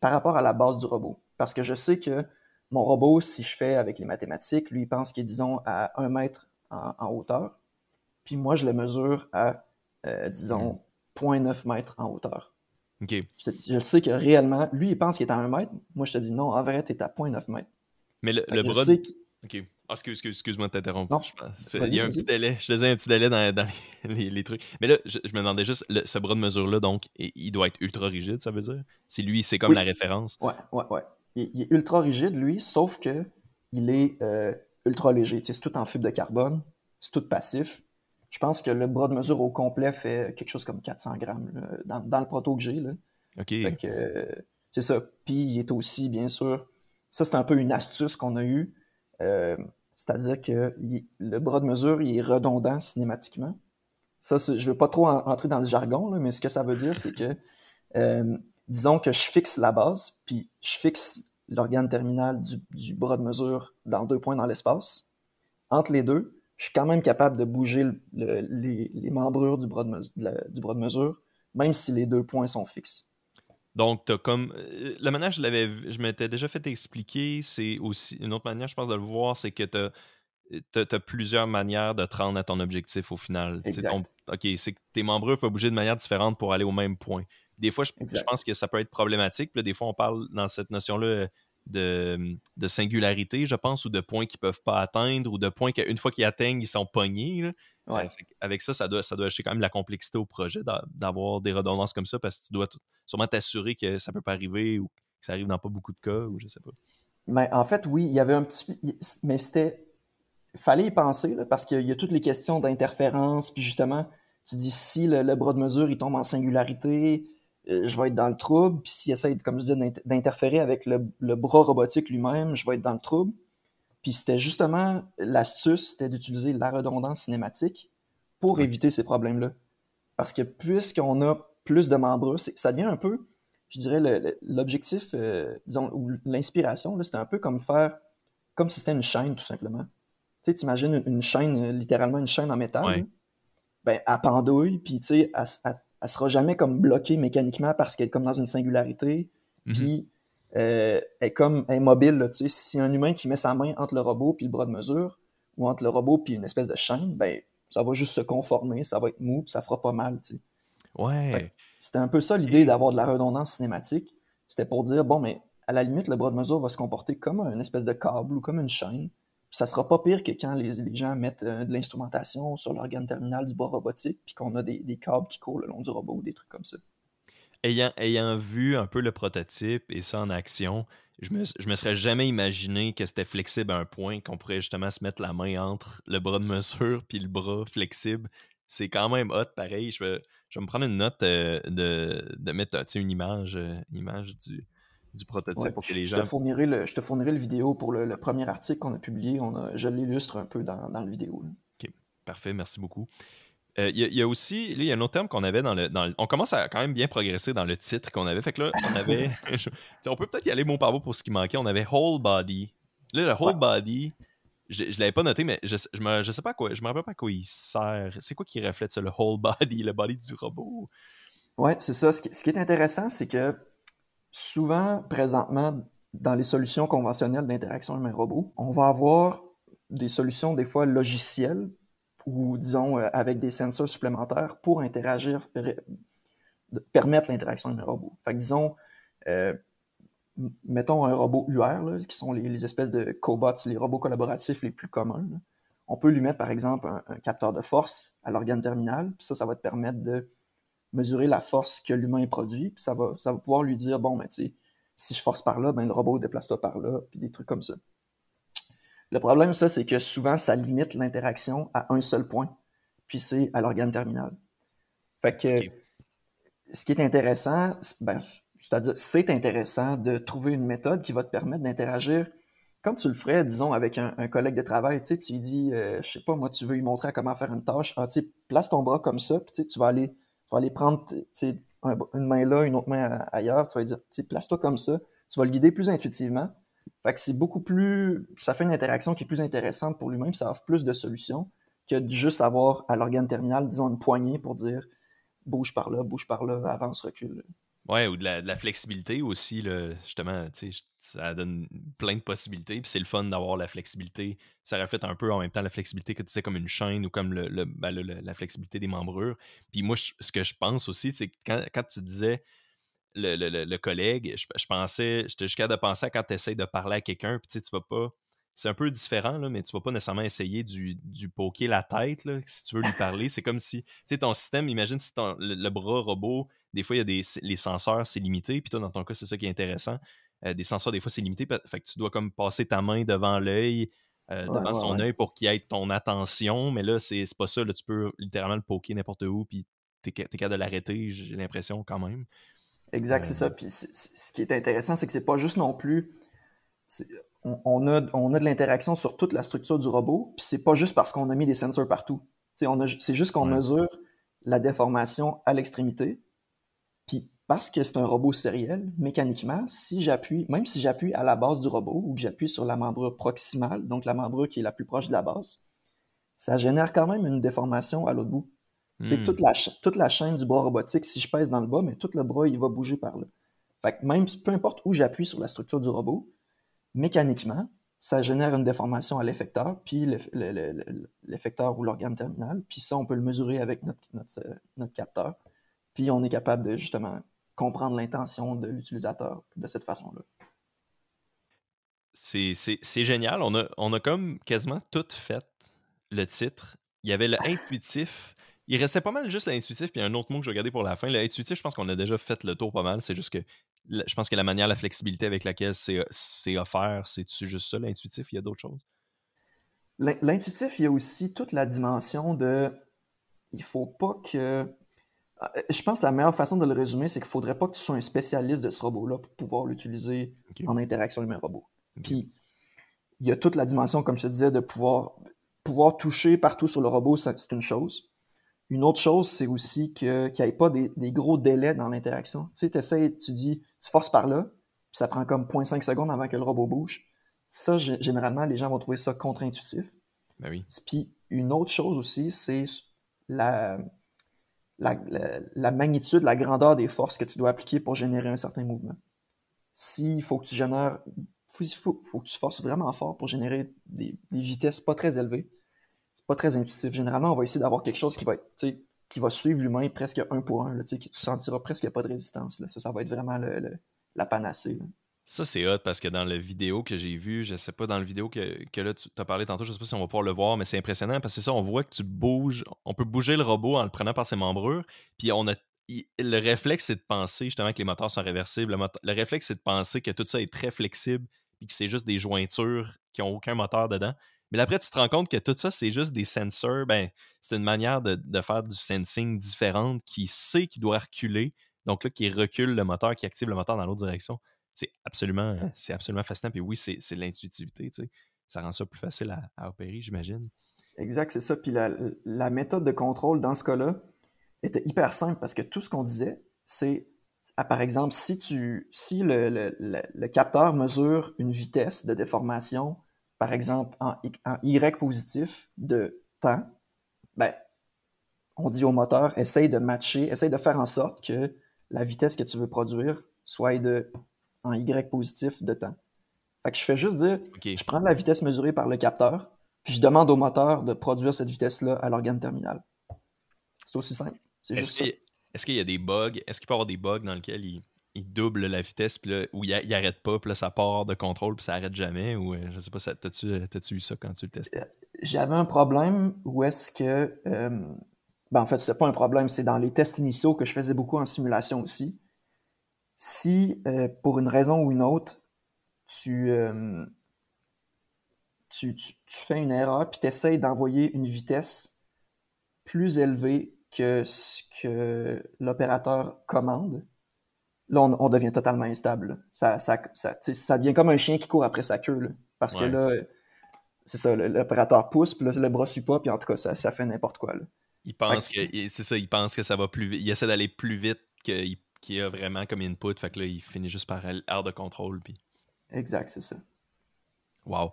par rapport à la base du robot. Parce que je sais que mon robot, si je fais avec les mathématiques, lui, il pense qu'il est, disons, à 1 mètre en, hauteur. Puis moi, je le mesure à, euh, disons, 0.9 mètres en hauteur. OK. Je, sais que réellement, lui, il pense qu'il est à 1 mètre. Moi, je te dis non, en vrai, tu es à 0.9 mètres. Mais le, le bras. Ah, excuse, excuse, moi de t'interrompre. Il y a un petit délai. Je faisais un petit délai dans, dans les, les, trucs. Mais là, je, me demandais juste, ce bras de mesure-là, donc, il doit être ultra rigide, ça veut dire? C'est lui, c'est comme la référence. Ouais, ouais, ouais. Il, est ultra rigide, lui, sauf que il est euh, ultra léger. c'est tout en fibre de carbone, c'est tout passif. Je pense que le bras de mesure au complet fait quelque chose comme 400 grammes dans, dans, le proto que j'ai. OK. Fait que, euh, c'est ça. Puis il est aussi, bien sûr, ça, c'est un peu une astuce qu'on a eue. Euh, c'est-à-dire que le bras de mesure, il est redondant cinématiquement. Ça, je ne veux pas trop entrer dans le jargon, mais ce que ça veut dire, c'est que, euh, disons que je fixe la base, puis je fixe l'organe terminal du, bras de mesure dans deux points dans l'espace. Entre les deux, je suis quand même capable de bouger les, membrures du bras du bras de mesure, même si les deux points sont fixes. Donc, tu as comme. Euh, la manière, je l'avais je m'étais déjà fait expliquer, c'est aussi. Une autre manière, je pense, de le voir, c'est que tu as, plusieurs manières de te rendre à ton objectif au final. ok, c'est que tes membrures peuvent bouger de manière différente pour aller au même point. Des fois, je, pense que ça peut être problématique. des fois, on parle dans cette notion-là de, de, singularité, je pense, ou de points qu'ils ne peuvent pas atteindre, ou de points qu'une fois qu'ils atteignent, ils sont pognés. Ouais. avec ça, ça doit, ça doit acheter quand même la complexité au projet d'avoir des redondances comme ça parce que tu dois sûrement t'assurer que ça peut pas arriver ou que ça arrive dans pas beaucoup de cas ou je sais pas. Mais en fait, oui, il y avait un petit. Mais c'était. Fallait y penser, parce qu'il y a toutes les questions d'interférence, puis justement, tu dis si le, bras de mesure il tombe en singularité, euh, je vais être dans le trouble. Puis s'il essaie, comme je disais, d'interférer avec le, bras robotique lui-même, je vais être dans le trouble. Puis c'était justement l'astuce, c'était d'utiliser la redondance cinématique pour éviter ces problèmes-là. Parce que puisqu'on a plus de membres, ça devient un peu, je dirais, l'objectif, euh, disons, ou l'inspiration, c'était un peu comme faire, comme si c'était une chaîne, tout simplement. Tu sais, t'imagines une, chaîne, littéralement une chaîne en métal, ben, à pendouille, puis tu sais, elle, elle, sera jamais comme bloquée mécaniquement parce qu'elle est comme dans une singularité, mm-hmm. puis euh, est comme elle est mobile, tu sais. Si un humain qui met sa main entre le robot puis le bras de mesure, ou entre le robot puis une espèce de chaîne, ben, ça va juste se conformer, ça va être mou, ça fera pas mal, tu sais. Ouais. C'était un peu ça l'idée d'avoir de la redondance cinématique. C'était pour dire, bon, mais à la limite, le bras de mesure va se comporter comme une espèce de câble ou comme une chaîne. Puis ça sera pas pire que quand les, gens mettent euh, de l'instrumentation sur l'organe terminal du bras robotique, puis qu'on a des, câbles qui courent le long du robot ou des trucs comme ça. Ayant, ayant vu un peu le prototype et ça en action, je me, je me serais jamais imaginé que c'était flexible à un point qu'on pourrait justement se mettre la main entre le bras de mesure puis le bras flexible. C'est quand même hot, pareil. Je vais, je vais me prendre une note euh, de, de, mettre une image, euh, image du, du prototype pour que les gens. Te fournirai le, je te fournirai le vidéo pour le, premier article qu'on a publié. On a, je l'illustre un peu dans, dans le vidéo. OK, parfait, merci beaucoup. Euh, il y, a aussi, il y a un autre terme qu'on avait dans le, dans On commence à quand même bien progresser dans le titre qu'on avait. Fait que là, on avait. on peut peut-être y aller mot par mot pour ce qui manquait. On avait whole body. Là, le whole body, je, je l'avais pas noté, mais je, je, me, je sais pas quoi, je me rappelle pas à quoi il sert. C'est quoi qui reflète ça, le whole body, le body du robot? Ouais, c'est ça. Ce qui, ce qui, est intéressant, c'est que souvent, présentement, dans les solutions conventionnelles d'interaction humain-robot, on va avoir des solutions des fois logicielles ou disons euh, avec des sensors supplémentaires pour interagir, permettre l'interaction humain-robot. Fait que disons, euh, mettons un robot UR, qui sont les, espèces de cobots, les robots collaboratifs les plus communs. On peut lui mettre, par exemple, un, capteur de force à l'organe terminal, puis ça, ça va te permettre de mesurer la force que l'humain produit, puis ça va, ça va pouvoir lui dire, bon, ben, si je force par là, ben, le robot déplace-toi par là, puis des trucs comme ça. Le problème, ça, c'est que souvent, ça limite l'interaction à un seul point, puis c'est à l'organe terminal. Fait que, ce qui est intéressant, ben, c'est-à-dire, c'est intéressant de trouver une méthode qui va te permettre d'interagir comme tu le ferais, disons, avec un, collègue de travail. Tu sais, tu lui dis, euh, je sais pas, moi, tu veux lui montrer comment faire une tâche. Ah, tu sais, place ton bras comme ça, puis tu vas aller, tu vas aller prendre tu sais, une main là, une autre main ailleurs. Tu vas lui dire, tu sais, place-toi comme ça. Tu vas le guider plus intuitivement. Fait que c'est beaucoup plus. Ça fait une interaction qui est plus intéressante pour lui-même, ça offre plus de solutions que de juste avoir à l'organe terminal, disons, une poignée pour dire bouge par là, bouge par là, avance, recule. Ouais, ou de la, flexibilité aussi, justement, ça donne plein de possibilités. Puis c'est le fun d'avoir la flexibilité. Ça reflète un peu en même temps la flexibilité que tu sais comme une chaîne ou comme le, ben, la flexibilité des membrures. Puis moi, ce que je pense aussi, c'est quand, quand tu disais le, collègue, je, pensais, j'étais jusqu'à de penser à quand tu essaies de parler à quelqu'un, puis tu sais, tu vas pas. C'est un peu différent, là, mais tu vas pas nécessairement essayer du, du poker la tête là, si tu veux lui parler. C'est comme si, tu sais, ton système, imagine si ton, le bras robot des fois, il y a des, les senseurs, c'est limité. Puis toi, dans ton cas, c'est ça qui est intéressant. Euh, des senseurs, des fois, c'est limité. Fait que tu dois comme passer ta main devant l'œil, euh, devant son œil pour qu'il ait ton attention. Mais là, c'est pas ça. Là, tu peux littéralement le poker n'importe où. Puis t'es capable de l'arrêter, j'ai l'impression, quand même. Exact, c'est ça. Euh. Puis ce qui est intéressant, c'est que c'est pas juste non plus. On, a, on a de l'interaction sur toute la structure du robot. Puis c'est pas juste parce qu'on a mis des sensors partout. C'est juste qu'on mesure la déformation à l'extrémité parce que c'est un robot sériel, mécaniquement, si j'appuie, même si j'appuie à la base du robot ou que j'appuie sur la membrure proximale, donc la membrure qui est la plus proche de la base, ça génère quand même une déformation à l'autre bout. Hmm. Toute, la, toute la chaîne du bras robotique, si je pèse dans le bas, mais tout le bras, il va bouger par là. Fait que même peu importe où j'appuie sur la structure du robot, mécaniquement, ça génère une déformation à l'effecteur, puis l'effecteur ou l'organe terminal, puis ça, on peut le mesurer avec notre, notre, notre capteur, puis on est capable de justement comprendre l'intention de l'utilisateur de cette façon-là. C'est génial. On a, on a comme quasiment tout fait le titre. Il y avait l'intuitif. Il restait pas mal juste l'intuitif, puis il y a un autre mot que je regardais pour la fin. L'intuitif, je pense qu'on a déjà fait le tour pas mal. C'est juste que je pense que la manière, la flexibilité avec laquelle c'est offert, c'est-tu juste ça, l'intuitif? Il y a d'autres choses? L'intuitif, il y a aussi toute la dimension de. Il faut pas que. Ah, je pense que la meilleure façon de le résumer, c'est qu'il faudrait pas que tu sois un spécialiste de ce robot-là pour pouvoir l'utiliser en interaction humain-robot. Puis, il y a toute la dimension, comme je te disais, de pouvoir, pouvoir toucher partout sur le robot, c'est une chose. Une autre chose, c'est aussi qu'il n'y ait pas des, gros délais dans l'interaction. Tu sais, essaies, tu dis, tu forces par là, puis ça prend comme 0.5 secondes avant que le robot bouge. Ça, généralement, les gens vont trouver ça contre-intuitif. Ben oui. Puis une autre chose aussi, c'est la, la, magnitude, la grandeur des forces que tu dois appliquer pour générer un certain mouvement. S'il faut que tu génères, il faut, faut, que tu forces vraiment fort pour générer des, des vitesses pas très élevées, pas très intuitif. Généralement, on va essayer d'avoir quelque chose qui va qui va suivre l'humain presque un pour un, là, tu sentiras presque pas de résistance. Là. Ça, ça va être vraiment le, la panacée. Ça, c'est hot parce que dans la vidéo que j'ai vue, je sais pas, dans la vidéo que, que là, tu as parlé tantôt, je sais pas si on va pouvoir le voir, mais c'est impressionnant parce que ça, on voit que tu bouges, on peut bouger le robot en le prenant par ses membrures, puis on a le réflexe, c'est de penser justement que les moteurs sont réversibles. Le, le réflexe, c'est de penser que tout ça est très flexible puis que c'est juste des jointures qui n'ont aucun moteur dedans. Mais après, tu te rends compte que tout ça, c'est juste des sensors. Ben, c'est une manière de, faire du sensing différente qui sait qu'il doit reculer. Donc là, qui recule le moteur, qui active le moteur dans l'autre direction. C'est absolument, c'est absolument fascinant. Puis oui, c'est l'intuitivité. Tu sais. Ça rend ça plus facile à, opérer, j'imagine. Exact, c'est ça. Puis la, méthode de contrôle dans ce cas-là était hyper simple parce que tout ce qu'on disait, c'est, ah, par exemple, si, tu, si le capteur mesure une vitesse de déformation par exemple, en, Y positif de temps, ben, on dit au moteur, essaye de matcher, essaye de faire en sorte que la vitesse que tu veux produire soit de, en Y positif de temps. Fait que je fais juste dire, je prends la vitesse mesurée par le capteur, puis je demande au moteur de produire cette vitesse-là à l'organe terminal. C'est aussi simple. C'est juste ça. Est-ce qu'il y a des bugs? Est-ce qu'il peut y avoir des bugs dans lesquels il il double la vitesse, puis là, où il, il, arrête pas, puis là, ça part de contrôle, puis ça arrête jamais, ou euh, je sais pas, t'as-tu, euh, tu eu ça quand tu le testais? Euh, j'avais un problème où est-ce que, ben en fait, c'était pas un problème, c'est dans les tests initiaux que je faisais beaucoup en simulation aussi. Si, pour une raison ou une autre, tu, tu, tu, fais une erreur, puis tu essayes d'envoyer une vitesse plus élevée que ce que l'opérateur commande, là, on, devient totalement instable. Ça, ça, ça, devient comme un chien qui court après sa queue. parce que là, c'est ça, l'opérateur pousse, puis là, le bras suit pas, puis en tout cas, ça, fait n'importe quoi. Il pense que, c'est ça, il pense que ça va plus vite. Il essaie d'aller plus vite qu'il y a vraiment comme input. Fait que là, il finit juste par air de contrôle. Puis... Exact, c'est ça. Wow.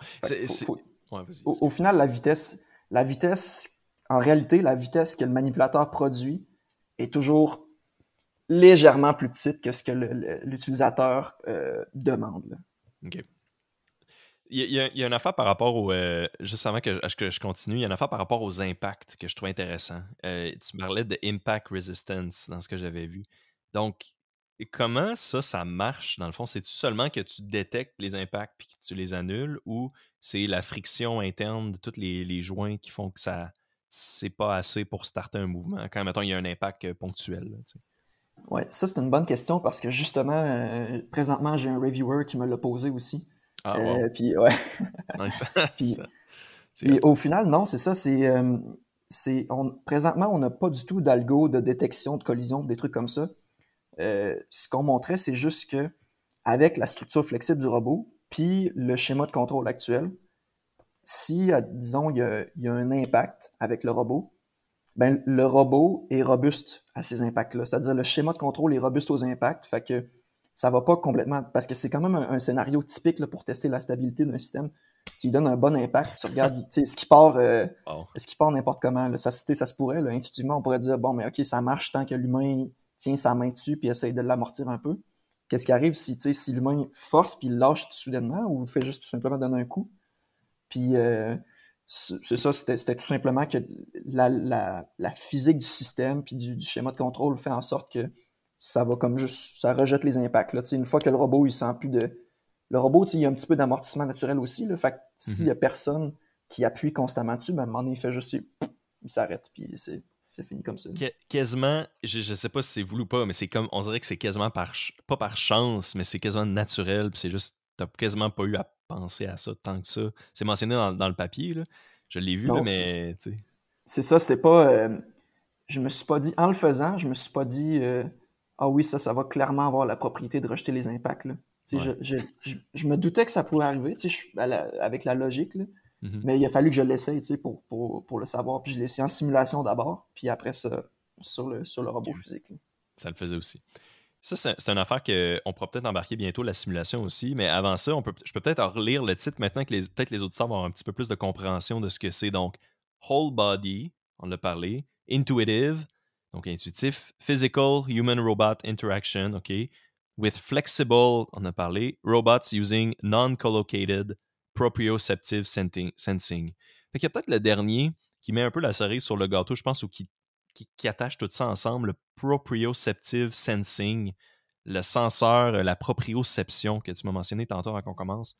au, final, la vitesse, la vitesse, en réalité, la vitesse que le manipulateur produit est toujours légèrement plus petite que ce que l'utilisateur euh, demande. OK. Il y, a, une affaire par rapport au. Euh, juste avant que je, continue, il y a une affaire par rapport aux impacts que je trouve intéressant. Euh, tu parlais de impact resistance dans ce que j'avais vu. Donc, comment ça, ça marche dans le fond? C'est-tu seulement que tu détectes les impacts puis que tu les annules ou c'est la friction interne de tous les, joints qui font que ça c'est pas assez pour starter un mouvement? Quand, mettons, il y a un impact ponctuel? Oui, ça c'est une bonne question parce que justement, euh, présentement, j'ai un reviewer qui me l'a posé aussi. Ah, wow. Euh, puis, ouais. puis, au final, non, c'est ça, c'est. Euh, présentement, on n'a pas du tout d'algo de détection de collision, des trucs comme ça. ce qu'on montrait, c'est juste que avec la structure flexible du robot, puis le schéma de contrôle actuel, si, disons, il y a un impact avec le robot, ben, le robot est robuste à ces impacts-là. C'est-à-dire le schéma de contrôle est robuste aux impacts, fait que ça va pas complètement, parce que c'est quand même un, scénario typique là, pour tester la stabilité d'un système. Tu lui donnes un bon impact, tu regardes, est-ce qu'il part, euh, est-ce qu'il part n'importe comment, là, ça, ça se pourrait, là, intuitivement, on pourrait dire, bon, mais ok, ça marche tant que l'humain tient sa main dessus puis essaye de l'amortir un peu. Qu'est-ce qui arrive si, si l'humain force puis lâche soudainement ou fait juste tout simplement donner un coup? Puis, euh, c'est ça, c'était tout simplement que la, physique du système puis du, schéma de contrôle fait en sorte que ça va comme juste, ça rejette les impacts. Là. Une fois que le robot, il sent plus de... Le robot, il y a un petit peu d'amortissement naturel aussi. Là, fait s'il y a mm-hmm. personne qui appuie constamment dessus, ben, à un moment donné, il fait juste, il s'arrête. Puis c'est c'est fini comme ça. quasiment, je, je sais pas si c'est voulu ou pas, mais c'est comme, on dirait que c'est quasiment par, pas par chance, mais c'est quasiment naturel, c'est juste, t'as quasiment pas eu à penser à ça tant que ça. C'est mentionné dans, le papier, là. Je l'ai vu, là, mais, C'est ça, c'était pas, euh, je me suis pas dit, en le faisant, je me suis pas dit, euh, ah oui, ça, ça va clairement avoir la propriété de rejeter les impacts, là. Je, je, je, me doutais que ça pouvait arriver, avec la logique, là. Mhm. Mais il a fallu que je l'essaye pour, pour, pour, le savoir. Puis je l'ai essayé en simulation d'abord, puis après ça, sur le, sur le robot physique. Ça le faisait aussi. Ça, c'est une affaire qu'on pourra peut-être embarquer bientôt, la simulation aussi. Mais avant ça, on peut, je peux peut-être relire le titre maintenant que peut-être les auditeurs vont avoir un petit peu plus de compréhension de ce que c'est. Donc, Whole Body, on l'a parlé. Intuitive, donc intuitif. Physical Human Robot Interaction, OK. With Flexible, on a parlé. Robots using non-collocated proprioceptive sensing. Fait qu'il y a peut-être le dernier qui met un peu la cerise sur le gâteau, je pense, ou qui, qui, attache tout ça ensemble, le proprioceptive sensing, le senseur, la proprioception que tu m'as mentionné tantôt avant qu'on commence.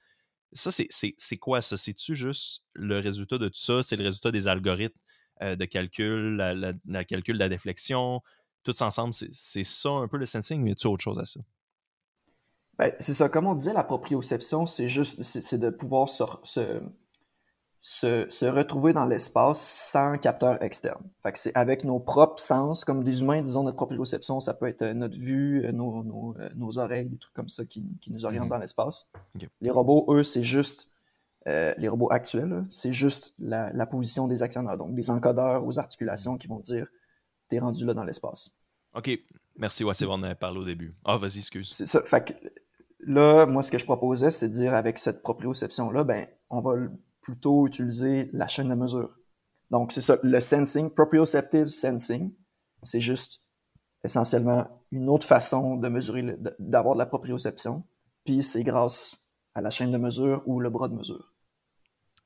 Ça, c'est quoi ça? C'est-tu juste le résultat de tout ça? C'est le résultat des algorithmes euh, de calcul, la, calcul de la déflexion? Tout ça ensemble, c'est ça un peu le sensing, mais y a autre chose à ça? Ben, c'est ça, comme on disait, la proprioception, c'est juste c'est de pouvoir se, se, retrouver dans l'espace sans capteur externe. Fait que c'est avec nos propres sens, comme des humains, disons, notre proprioception, ça peut être euh, notre vue, euh, nos, nos, euh, nos oreilles, des trucs comme ça qui, qui nous orientent mm-hmm. dans l'espace. Les robots, eux, c'est juste, les robots actuels, c'est juste la, la, position des actionnaires, donc des encodeurs aux articulations qui vont dire, t'es rendu là dans l'espace. OK. Merci, ouais, c'est bon, on avait parlé au début. Ah, vas-y, excuse. C'est ça. Fait que là, moi, ce que je proposais, c'est de dire avec cette proprioception-là, ben, on va plutôt utiliser la chaîne de mesure. Donc, c'est ça, le sensing, proprioceptive sensing, c'est juste essentiellement une autre façon de mesurer, d'avoir de la proprioception. Puis c'est grâce à la chaîne de mesure ou le bras de mesure.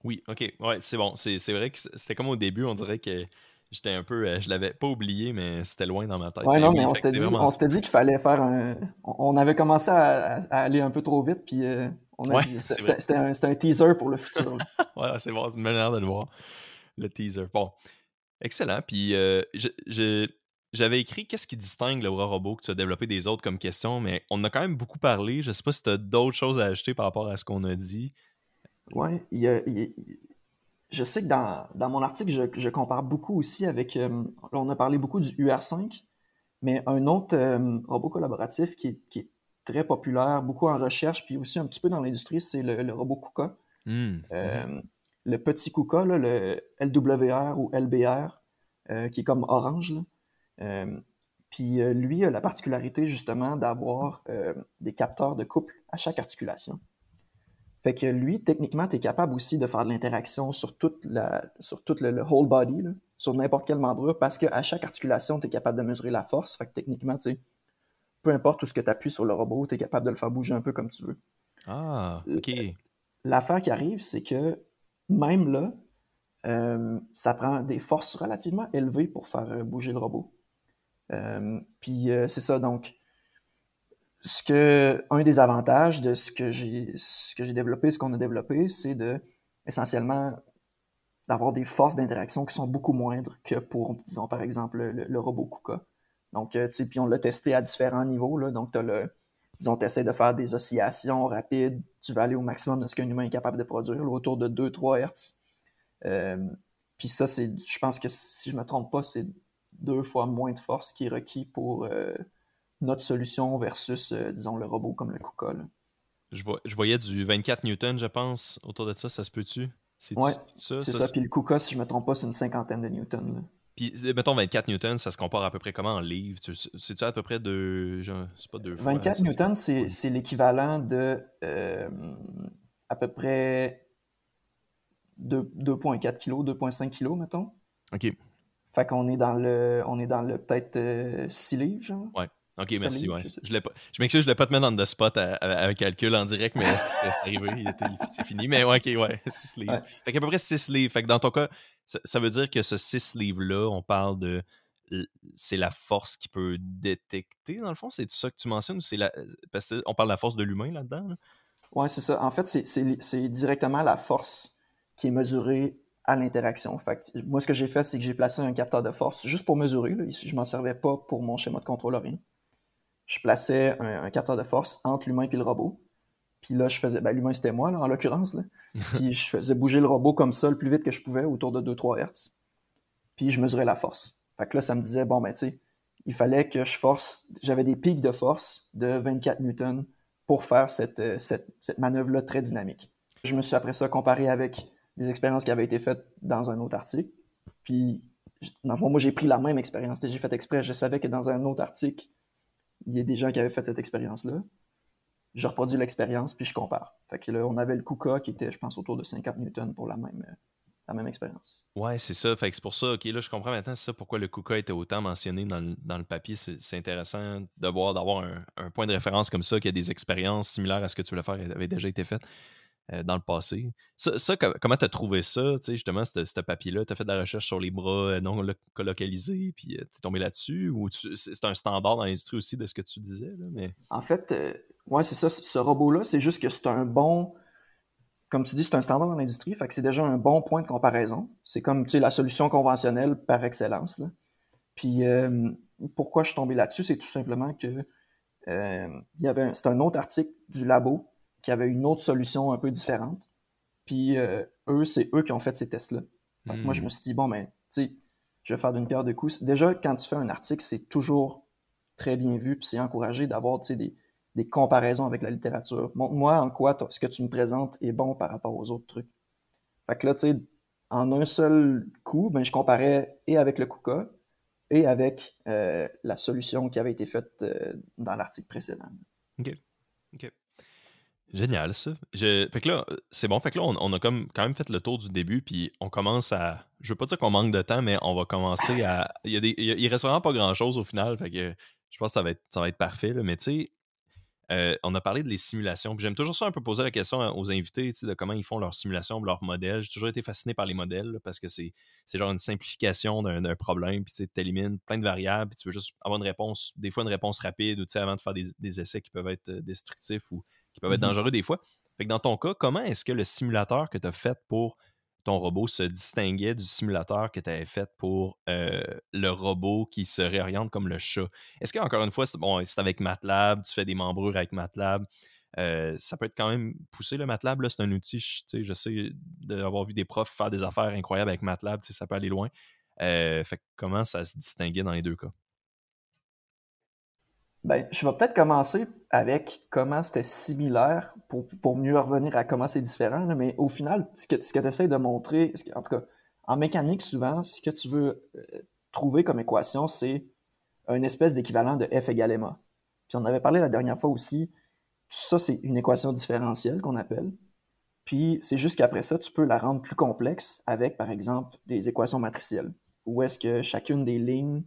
Oui, ok, ouais, c'est bon. C'est vrai que c'était comme au début, on dirait que J'étais un peu. Euh, je l'avais pas oublié, mais c'était loin dans ma tête. Ouais, non, mais on s'était dit, qu'il fallait faire un. On avait commencé à, aller un peu trop vite, puis euh, on a dit. C'était un, un, teaser pour le futur. ouais, c'est bon, c'est une manière de le voir. Le teaser. Bon. Excellent. Puis euh, j'avais écrit qu'est-ce qui distingue le bras robot que tu as développé des autres comme question, mais on a quand même beaucoup parlé. Je sais pas si tu as d'autres choses à ajouter par rapport à ce qu'on a dit. Ouais, il y a, je sais que dans, dans mon article, je, je, compare beaucoup aussi avec. Euh, on a parlé beaucoup du UR5, mais un autre euh, robot collaboratif qui qui est, très populaire, beaucoup en recherche, puis aussi un petit peu dans l'industrie, c'est le, robot KUKA. Hmm. Euh, le petit KUKA, là, le LWR ou LBR, qui est comme orange. puis lui a la particularité justement d'avoir des capteurs de couple à chaque articulation. Fait que lui, techniquement, tu es capable aussi de faire de l'interaction sur toute la, sur tout le, whole body, sur n'importe quelle membrure, parce qu'à chaque articulation, tu es capable de mesurer la force. Fait que techniquement, tu sais, peu importe où ce que tu appuies sur le robot, tu es capable de le faire bouger un peu comme tu veux. Ah, OK. L'affaire qui arrive, c'est que même là, euh, ça prend des forces relativement élevées pour faire euh, bouger le robot. Euh, puis c'est ça, donc ce que, un des avantages de ce que j'ai, développé, ce qu'on a développé, c'est de, essentiellement, d'avoir des forces d'interaction qui sont beaucoup moindres que pour, disons, par exemple, le, robot KUKA. Donc, euh, tu sais, puis on l'a testé à différents niveaux, là. Donc, as le, disons, tu essaies de faire des oscillations rapides, tu vas aller au maximum de ce qu'un humain est capable de produire, autour de 2-3 Hertz. Euh, puis ça, c'est, je pense que si je me trompe pas, c'est deux fois moins de force qui est requis pour, euh, notre solution versus, euh, disons, le robot comme le KUKA. Je, je, voyais du 24 newtons, je pense, autour de ça, ça se peut-tu? Oui, c'est ça. Puis le KUKA, si je ne me trompe pas, c'est une cinquantaine de newtons. Là. Puis, mettons, 24 newtons, ça se compare à peu près comment en livres? C'est-tu à peu près de... C'est pas deux 24 fois, newtons, c'est l'équivalent de euh, à peu près 2,4 kg, 2,5 kg, mettons. OK. Fait qu'on est dans le... On est dans le peut-être 6 euh, livres, genre. Ouais. Ok, merci. Ouais. Je, je m'excuse, je voulais pas te mettre dans le spot à, un calcul en direct, mais c'est arrivé, c'est fini. Mais ouais, ok, ouais, 6 livres. Ouais. Fait qu'à peu près 6 livres. Fait que dans ton cas, ça, veut dire que ce 6 livres-là, on parle de. C'est la force qui peut détecter, dans le fond? C'est ça que tu mentionnes ou la. Parce qu'on parle de la force de l'humain là-dedans? Ouais, c'est ça. En fait, c'est directement la force qui est mesurée à l'interaction. moi, ce que j'ai fait, c'est que j'ai placé un capteur de force juste pour mesurer. Là. Je m'en servais pas pour mon schéma de contrôle rien. Je plaçais un, capteur de force entre l'humain et le robot. Puis là, je faisais. Ben, l'humain, c'était moi, en l'occurrence. puis je faisais bouger le robot comme ça le plus vite que je pouvais, autour de 2-3 Hertz. Puis je mesurais la force. Fait que là, ça me disait, bon, ben, tu sais, il fallait que je force. J'avais des pics de force de 24 newtons pour faire cette, cette, cette manœuvre-là très dynamique. Je me suis après ça comparé avec des expériences qui avaient été faites dans un autre article. Puis, dans le fond, moi, j'ai pris la même expérience. J'ai fait exprès. Je savais que dans un autre article, il y a des gens qui avaient fait cette expérience-là. Je reproduis l'expérience, puis je compare. Fait que là, on avait le KUKA qui était, je pense, autour de 50 newtons pour la même, la même expérience. Ouais, c'est ça. Fait que c'est pour ça, OK, là, je comprends maintenant, ça pourquoi le KUKA était autant mentionné dans le, dans le papier. C'est intéressant de voir, d'avoir un, un, point de référence comme ça, qu'il y a des expériences similaires à ce que tu voulais faire avaient déjà été faites. Euh, dans le passé. Ça, comment tu as trouvé ça, justement, ce papier-là? Tu as fait de la recherche sur les bras euh, non colocalisés, puis euh, tu es tombé là-dessus? Ou c'est un standard dans l'industrie aussi de ce que tu disais? Là, mais... En fait, ouais, c'est ça. Ce robot-là, c'est juste que c'est un bon. Comme tu dis, c'est un standard dans l'industrie, fait que c'est déjà un bon point de comparaison. C'est comme tu sais, la solution conventionnelle par excellence. Là. Puis pourquoi je suis tombé là-dessus, c'est tout simplement que il y avait c'est un autre article du labo qui avaient une autre solution un peu différente. Puis euh, eux, c'est eux qui ont fait ces tests-là. Moi, je hmm. me suis dit, bon, ben, tu sais, je vais faire d'une pierre deux coups. Déjà, quand tu fais un article, c'est toujours très bien vu, puis c'est encouragé d'avoir, des, des comparaisons avec la littérature. Montre-moi en quoi ce que tu me présentes est bon par rapport aux autres trucs. Fait que là, tu sais, en un seul coup, ben, je comparais et avec le KUKA et avec euh, la solution qui avait été faite euh, dans l'article précédent. OK. OK. Génial, ça. Fait que là, c'est bon. Fait que là, on, a comme, quand même fait le tour du début, puis on commence à. Je veux pas dire qu'on manque de temps, mais on va commencer à. Il, y a des, il, reste vraiment pas grand chose au final. Fait que je pense que ça va être, ça va être parfait. Là. Mais tu sais, euh, on a parlé de les simulations. Puis j'aime toujours ça un peu poser la question aux invités de comment ils font leurs simulations, leurs modèles. J'ai toujours été fasciné par les modèles parce que c'est genre une simplification d'un problème. Puis tu élimines plein de variables. Puis tu veux juste avoir une réponse, des fois une réponse rapide ou avant de faire des, des essais qui peuvent être euh, destructifs ou qui peuvent être mhm. dangereux des fois. Fait que dans ton cas, comment est-ce que le simulateur que tu as fait pour ton robot se distinguait du simulateur que tu avais fait pour euh, le robot qui se réoriente comme le chat? Est-ce qu'encore une fois, c'est bon, avec MATLAB, tu fais des membrures avec MATLAB? Euh, ça peut être quand même poussé le MATLAB, c'est un outil, je sais d'avoir vu des profs faire des affaires incroyables avec MATLAB, ça peut aller loin. Euh, fait comment ça se distinguait dans les deux cas? Ben, je vais peut-être commencer avec comment c'était similaire pour, pour, mieux revenir à comment c'est différent. mais au final, ce que, ce que tu essaies de montrer, en tout cas, en mécanique, souvent, ce que tu veux euh, trouver comme équation, c'est une espèce d'équivalent de F égale ma. Puis on avait parlé la dernière fois aussi, ça, c'est une équation différentielle qu'on appelle. Puis c'est juste qu'après ça, tu peux la rendre plus complexe avec, par exemple, des équations matricielles, où est-ce que chacune des lignes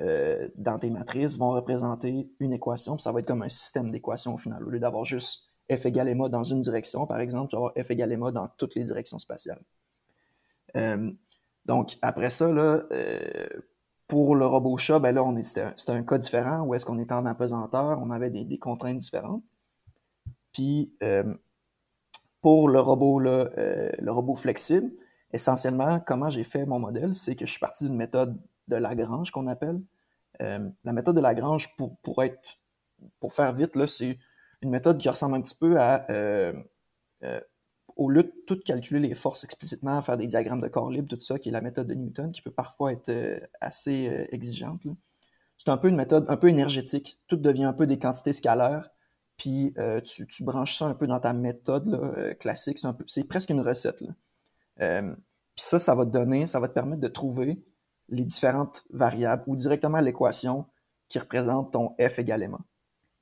euh, dans tes matrices vont représenter une équation, ça va être comme un système d'équations au final. Au lieu d'avoir juste f égale ma dans une direction, par exemple, tu vas avoir f égale ma dans toutes les directions spatiales. Euh, donc, après ça, euh, pour le robot chat, ben c'était un, cas différent où est-ce qu'on était en apesanteur, on avait des, contraintes différentes. Puis, pour le robot, le robot flexible, essentiellement, comment j'ai fait mon modèle, c'est que je suis parti d'une méthode de Lagrange qu'on appelle. Euh, la méthode de Lagrange, pour, être, pour faire vite, c'est une méthode qui ressemble un petit peu à, euh, euh, au lieu de tout calculer les forces explicitement, faire des diagrammes de corps libre, tout ça, qui est la méthode de Newton, qui peut parfois être assez exigeante. C'est un peu une méthode un peu énergétique. Tout devient un peu des quantités scalaires, puis tu, tu, branches ça un peu dans ta méthode classique. C'est presque une recette. puis ça, ça va te donner, ça va te permettre de trouver les différentes variables ou directement l'équation qui représente ton f égale.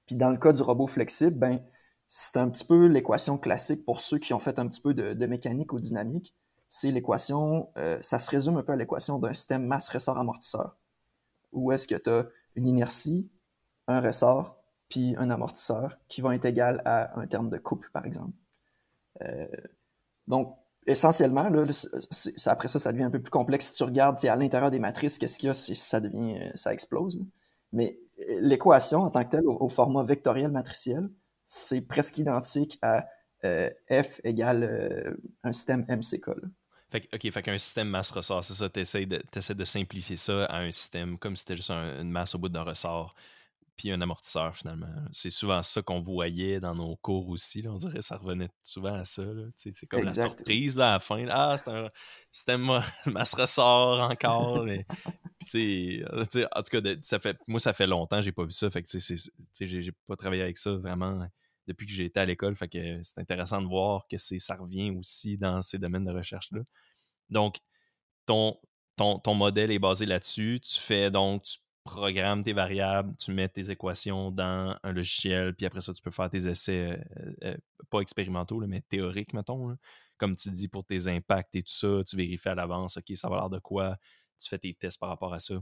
Puis dans le cas du robot flexible, ben, c'est un petit peu l'équation classique pour ceux qui ont fait un petit peu de, mécanique ou dynamique. C'est l'équation, euh, ça se résume un peu à l'équation d'un système masse-ressort-amortisseur. Où est-ce que tu as une inertie, un ressort, puis un amortisseur qui vont être égal à un terme de couple, par exemple. Euh, donc, essentiellement, là, après ça, ça devient un peu plus complexe. Si tu regardes à l'intérieur des matrices, qu'est-ce qu'il y a, ça devient, euh, ça explose. Mais euh, l'équation en tant que telle, au, format vectoriel matriciel, c'est presque identique à euh, F égale un système MCK. OK, fait qu'un système masse-ressort, c'est ça, tu essaies de simplifier ça à un système comme si c'était juste une masse au bout d'un ressort puis un amortisseur finalement. C'est souvent ça qu'on voyait dans nos cours aussi. On dirait que ça revenait souvent à ça. C'est comme la surprise à la fin. Ah, c'est un système masse ressort encore. mais, en tout cas, ça fait, moi, ça fait longtemps que j'ai pas vu ça. Fait que j'ai pas travaillé avec ça vraiment depuis que j'ai été à l'école. Fait que c'est intéressant de voir que ça revient aussi dans ces domaines de recherche-là. Donc, ton, ton, ton modèle est basé là-dessus. Tu fais donc, programmes tes variables, tu mets tes équations dans un logiciel, puis après ça, tu peux faire tes essais, euh, euh, pas expérimentaux, mais théoriques, mettons. Comme tu dis, pour tes impacts et tout ça, tu vérifies à l'avance, OK, ça va l'air de quoi, tu fais tes tests par rapport à ça.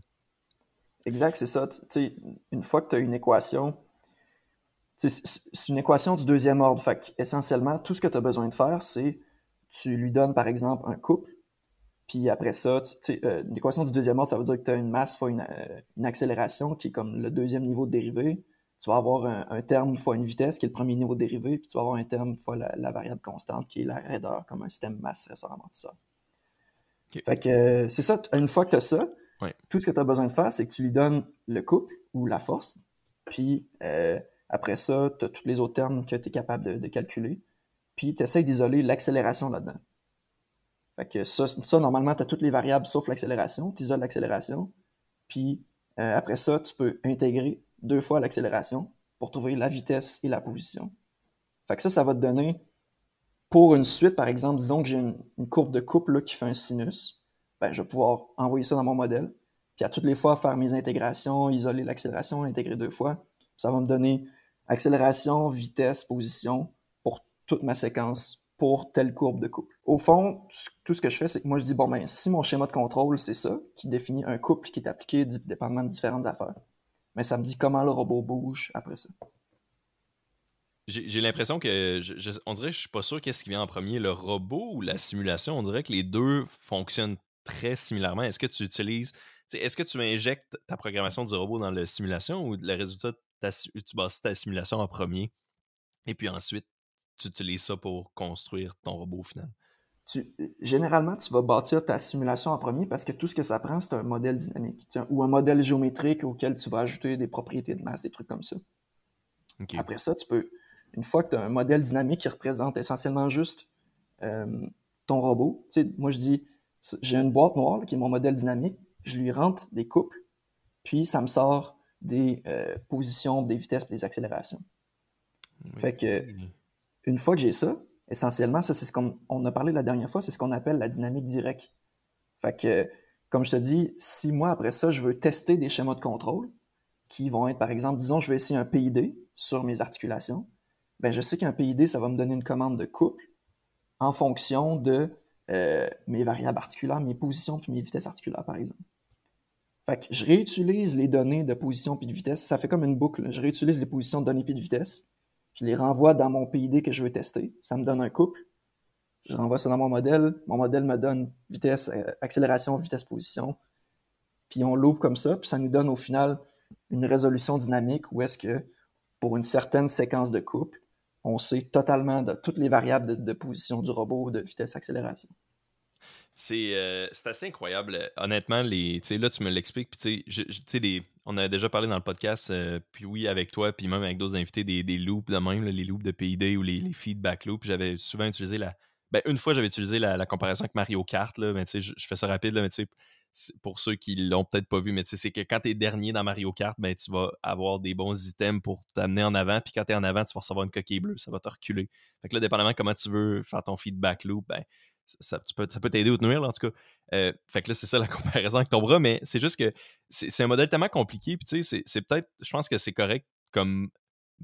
Exact, c'est ça. une fois que tu as une équation, c'est une équation du deuxième ordre. Fait essentiellement, tout ce que tu as besoin de faire, c'est tu lui donnes, par exemple, un couple, puis après ça, euh, l'équation du deuxième ordre, ça veut dire que tu as une masse fois euh, une, accélération qui est comme le deuxième niveau de dérivée. Tu vas avoir un, terme fois une vitesse qui est le premier niveau de dérivée, puis tu vas avoir un terme fois la, variable constante qui est la raideur, comme un système masse ressort amortisseur. Fait que euh, c'est ça, une fois que tu as ça, tout ce que tu as besoin de faire, c'est que tu lui donnes le couple ou la force, puis après ça, tu as tous les autres termes que tu es capable de, de calculer, puis tu essaies d'isoler l'accélération là-dedans. Fait que ça, normalement, tu as toutes les variables sauf l'accélération. Tu isoles l'accélération. Puis euh, après ça, tu peux intégrer deux fois l'accélération pour trouver la vitesse et la position. Fait que ça, ça va te donner, pour une suite, par exemple, disons que j'ai une, courbe de couple qui fait un sinus, ben, je vais pouvoir envoyer ça dans mon modèle, puis à toutes les fois faire mes intégrations, isoler l'accélération, intégrer deux fois. Ça va me donner accélération, vitesse, position pour toute ma séquence pour telle courbe de couple. Au fond, tout ce que je fais, c'est que moi, je dis, bon, ben, si mon schéma de contrôle, c'est ça, qui définit un couple qui est appliqué dépendamment de différentes affaires, mais ça me dit comment le robot bouge après ça. J'ai l'impression que, on dirait que je suis pas sûr qu'est-ce qui vient en premier, le robot ou la simulation. On dirait que les deux fonctionnent très similairement. Est-ce que tu utilises, est-ce que tu injectes ta programmation du robot dans la simulation ou le résultat, tu bases ta simulation en premier et puis ensuite tu utilises ça pour construire ton robot au final? généralement, tu vas bâtir ta simulation en premier parce que tout ce que ça prend, c'est un modèle dynamique ou un modèle géométrique auquel tu vas ajouter des propriétés de masse, des trucs comme ça. Après ça, tu peux, une fois que tu as un modèle dynamique qui représente essentiellement juste euh, ton robot, moi je dis, j'ai une boîte noire qui est mon modèle dynamique, je lui rentre des couples, puis ça me sort des euh, positions, des vitesses et des accélérations. Fait que une fois que j'ai ça, essentiellement, ça, c'est ce qu'on a parlé la dernière fois, c'est ce qu'on appelle la dynamique directe. Fait comme je te dis, si moi, après ça, je veux tester des schémas de contrôle qui vont être, par exemple, disons, je vais essayer un PID sur mes articulations, ben, je sais qu'un PID, ça va me donner une commande de couple en fonction de euh, mes variables articulaires, mes positions puis mes vitesses articulaires, par exemple. Fait je réutilise les données de position puis de vitesse. Ça fait comme une boucle. Je réutilise les positions de données puis de vitesse je les renvoie dans mon PID que je veux tester. Ça me donne un couple. Je renvoie ça dans mon modèle. Mon modèle me donne vitesse, euh, accélération, vitesse, position. Puis on loupe comme ça. Puis ça nous donne au final une résolution dynamique où est-ce que pour une certaine séquence de couple, on sait totalement de toutes les variables de, position du robot, de vitesse, accélération. Euh, c'est assez incroyable. Honnêtement, les, là, tu me l'expliques. Puis, tu on a déjà parlé dans le podcast, euh, puis oui, avec toi, puis même avec d'autres invités, des, des, loops de même, les loops de PID ou les, feedback loops. J'avais souvent utilisé la. Ben, une fois, j'avais utilisé la, comparaison avec Mario Kart. Là, je, je, fais ça rapide, là, mais pour ceux qui l'ont peut-être pas vu, mais c'est que quand tu es dernier dans Mario Kart, ben, tu vas avoir des bons items pour t'amener en avant. Puis quand tu es en avant, tu vas recevoir une coquille bleue. Ça va te reculer. Fait que là, dépendamment comment tu veux faire ton feedback loop, ben, ça, peut, t'aider ou te nuire, en tout cas. Euh, fait que là, c'est ça la comparaison avec ton bras, mais c'est juste que c'est un modèle tellement compliqué, puis tu sais, c'est peut-être, je pense que c'est correct comme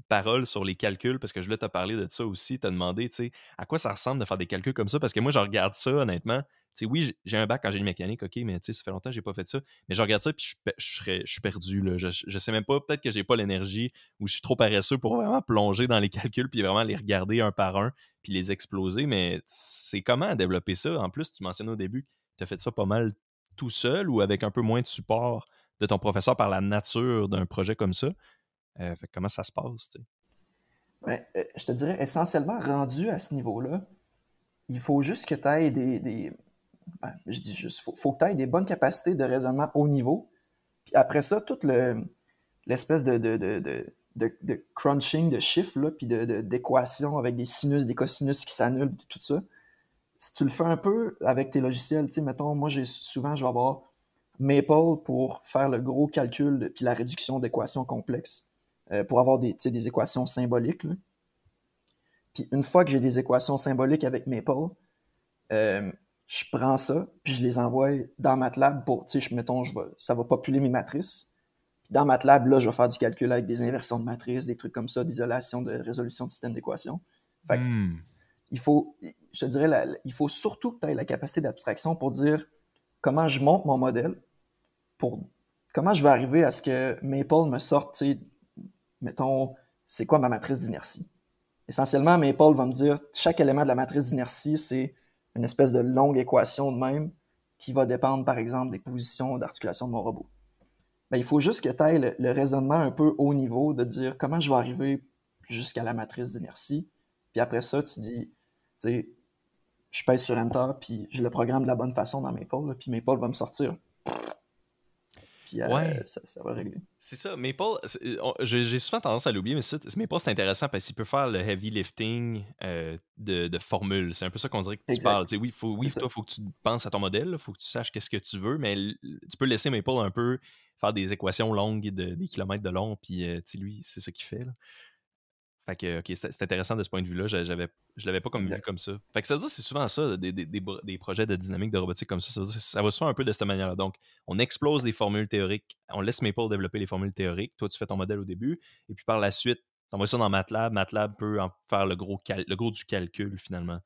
parole sur les calculs, parce que je voulais te parler de ça aussi, t'as demandé, tu sais, à quoi ça ressemble de faire des calculs comme ça, parce que moi, je regarde ça, honnêtement, tu sais, oui, j'ai un bac en génie mécanique, ok, mais tu sais, ça fait longtemps que j'ai pas fait ça, mais je regarde ça, puis je, suis perdu, là, je, je sais même pas, peut-être que j'ai pas l'énergie, ou je suis trop paresseux pour vraiment plonger dans les calculs, puis vraiment les regarder un par un, puis les exploser, mais c'est comment développer ça? En plus, tu mentionnais au début, tu as fait ça pas mal tout seul ou avec un peu moins de support de ton professeur par la nature d'un projet comme ça? Euh, comment ça se passe? Euh, je te dirais essentiellement rendu à ce niveau-là, il faut juste que tu aies des, ben, je dis juste, faut, que tu aies des bonnes capacités de raisonnement haut niveau. Puis après ça, toute l'espèce de, crunching de chiffres, là, puis d'équations avec des sinus, des cosinus qui s'annulent, tout ça. Si tu le fais un peu avec tes logiciels, tu sais, mettons, moi, souvent, je vais avoir Maple pour faire le gros calcul puis la réduction d'équations complexes, euh, pour avoir des, des équations symboliques. Puis une fois que j'ai des équations symboliques avec Maple, euh, je prends ça, puis je les envoie dans MATLAB pour, tu sais, mettons, je vais, ça va populer mes matrices. Puis dans MATLAB, là, je vais faire du calcul avec des inversions de matrices, des trucs comme ça, d'isolation, de résolution de système d'équations. Fait hmm. il faut, je te dirais, il faut surtout que tu aies la capacité d'abstraction pour dire comment je monte mon modèle, pour comment je vais arriver à ce que Maple me sorte, tu sais, mettons, c'est quoi ma matrice d'inertie? Essentiellement, Maple va me dire chaque élément de la matrice d'inertie, c'est une espèce de longue équation de même qui va dépendre, par exemple, des positions d'articulation de mon robot. Mais il faut juste que tu aies le, raisonnement un peu haut niveau de dire comment je vais arriver jusqu'à la matrice d'inertie. Puis après ça, tu dis, tu sais, je pèse sur Enter, puis je le programme de la bonne façon dans mes pôles, puis mes pôles vont me sortir euh, ouais. ça, va régler. C'est ça. Maple, euh, j'ai souvent tendance à l'oublier, mais Maple, c'est intéressant parce qu'il peut faire le heavy lifting euh, de, de formules. C'est un peu ça qu'on dirait que tu parles. oui, faut, oui toi, il faut que tu penses à ton modèle, il faut que tu saches qu'est-ce que tu veux, mais tu peux laisser Maple un peu faire des équations longues, de, des kilomètres de long, puis lui, c'est ça qu'il fait. Là. Fait que, ok, c'est intéressant de ce point de vue-là. J'avais, je l'avais pas comme vu comme ça. Fait que ça veut dire c'est souvent ça, des, des, des, projets de dynamique de robotique comme ça. Ça, veut dire, ça va souvent un peu de cette manière-là. Donc, on explose les formules théoriques, on laisse Maple développer les formules théoriques. Toi, tu fais ton modèle au début, et puis par la suite, tu envoies ça dans MATLAB. MATLAB peut en faire le gros, le gros du calcul finalement.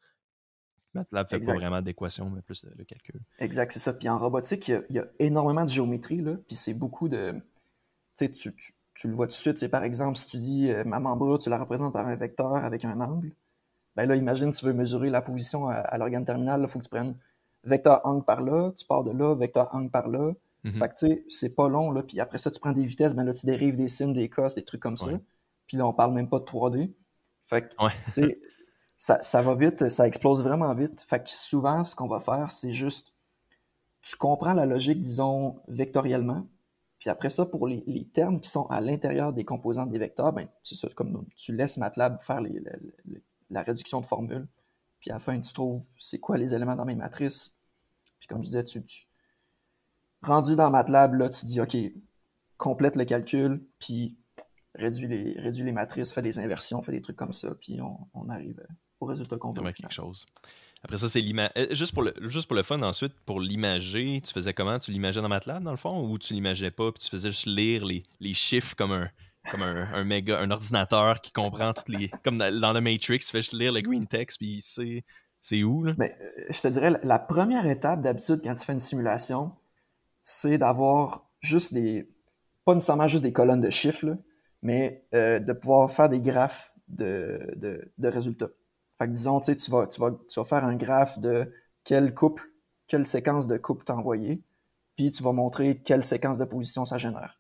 MATLAB fait pas vraiment d'équation, mais plus le, calcul. Exact, c'est ça. Puis en robotique, il y, a, énormément de géométrie, là, puis c'est beaucoup de. Tu sais, tu tu le vois tout de suite. C'est par exemple, si tu dis euh, ma membrure, tu la représentes par un vecteur avec un angle, ben là, imagine, tu veux mesurer la position à, l'organe terminal, il faut que tu prennes vecteur angle par là, tu pars de là, vecteur angle par là. Mhm. Fait que tu sais, c'est pas long, là. Puis après ça, tu prends des vitesses, ben là, tu dérives des signes, des cos, des trucs comme ça. Puis là, on parle même pas de 3D. Fait que, tu sais, ça, va vite, ça explose vraiment vite. Fait que souvent, ce qu'on va faire, c'est juste, tu comprends la logique, disons, vectoriellement, puis après ça, pour les, termes qui sont à l'intérieur des composantes des vecteurs, ben, c'est ça, comme tu laisses MATLAB faire la réduction de formules. Puis à la fin, tu trouves c'est quoi les éléments dans mes matrices. Puis comme je disais, tu, rendu dans MATLAB, là, tu dis OK, complète le calcul, puis réduis les, réduis les matrices, fais des inversions, fais des trucs comme ça, puis on, arrive au résultat qu'on veut. quelque chose. Après ça, c'est l'image. Euh, juste, pour le, juste pour le fun, ensuite, pour l'imager, tu faisais comment? Tu l'imageais dans MATLAB, dans le fond, ou tu l'imageais pas, puis tu faisais juste lire les, les chiffres comme un, comme un, un, méga, un ordinateur qui comprend toutes les. Comme dans, le Matrix, tu fais juste lire le green text, puis c'est c'est où, là? Mais, euh, je te dirais, la première étape, d'habitude, quand tu fais une simulation, c'est d'avoir juste des. Pas nécessairement juste des colonnes de chiffres, mais euh, de pouvoir faire des graphes de, de, de résultats. Fait que disons, tu, vas, tu, vas, tu vas faire un graphe de quelle couple, quelle séquence de couple t'as envoyé, puis tu vas montrer quelle séquence de position ça génère.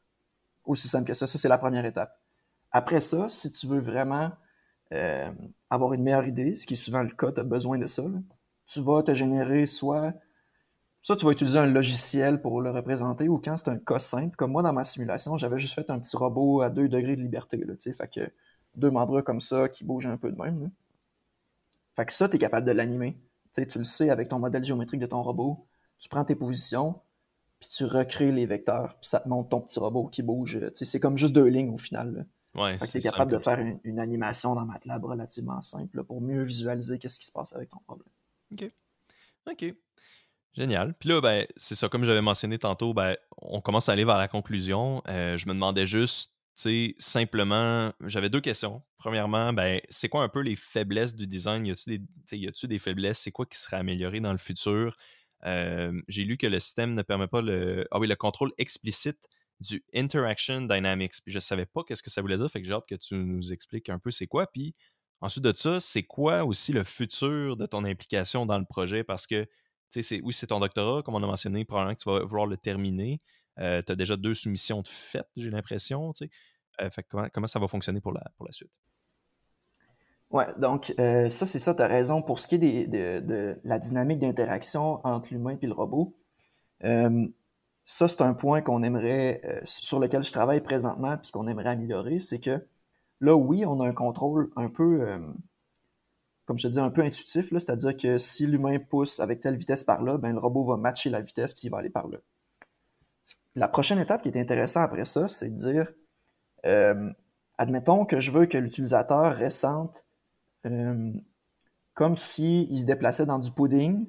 Aussi simple que ça. Ça, c'est la première étape. Après ça, si tu veux vraiment euh, avoir une meilleure idée, ce qui est souvent le cas, tu as besoin de ça, tu vas te générer soit, soit tu vas utiliser un logiciel pour le représenter, ou quand c'est un cas simple, comme moi dans ma simulation, j'avais juste fait un petit robot à 2 degrés de liberté, là, fait que deux membres comme ça qui bougent un peu de même. Fait que ça, tu es capable de l'animer. Tu le sais avec ton modèle géométrique de ton robot. Tu prends tes positions, puis tu recrées les vecteurs, puis ça te montre ton petit robot qui bouge. C'est comme juste deux lignes au final. Ouais, tu es capable de faire une, animation dans MATLAB relativement simple pour mieux visualiser qu'est-ce qui se passe avec ton problème. OK. OK. Génial. Puis là, ben, c'est ça, comme j'avais mentionné tantôt, ben, on commence à aller vers la conclusion. Euh, je me demandais juste sais, simplement, j'avais deux questions. Premièrement, ben, c'est quoi un peu les faiblesses du design? Y a-tu des, des faiblesses? C'est quoi qui serait amélioré dans le futur? J'ai lu que le système ne permet pas le, ah oui, le contrôle explicite du Interaction Dynamics. Puis je savais pas qu'est-ce que ça voulait dire, fait que j'ai hâte que tu nous expliques un peu c'est quoi. Puis ensuite de ça, c'est quoi aussi le futur de ton implication dans le projet? Parce que, tu sais, oui, c'est ton doctorat, comme on a mentionné, probablement que tu vas vouloir le terminer. Euh, tu as déjà deux soumissions de fait, j'ai l'impression. Euh, comment, ça va fonctionner pour la, pour la suite? Ouais, donc euh, ça, c'est ça, tu as raison. Pour ce qui est de, la dynamique d'interaction entre l'humain et le robot, ça, c'est un point qu'on aimerait, sur lequel je travaille présentement puis qu'on aimerait améliorer, c'est que là, oui, on a un contrôle un peu, comme je te dis, un peu intuitif, c'est-à-dire que si l'humain pousse avec telle vitesse par là, ben, le robot va matcher la vitesse puis il va aller par là. La prochaine étape qui est intéressante après ça, c'est de dire, admettons que je veux que l'utilisateur ressente euh, comme s'il se déplaçait dans du pudding,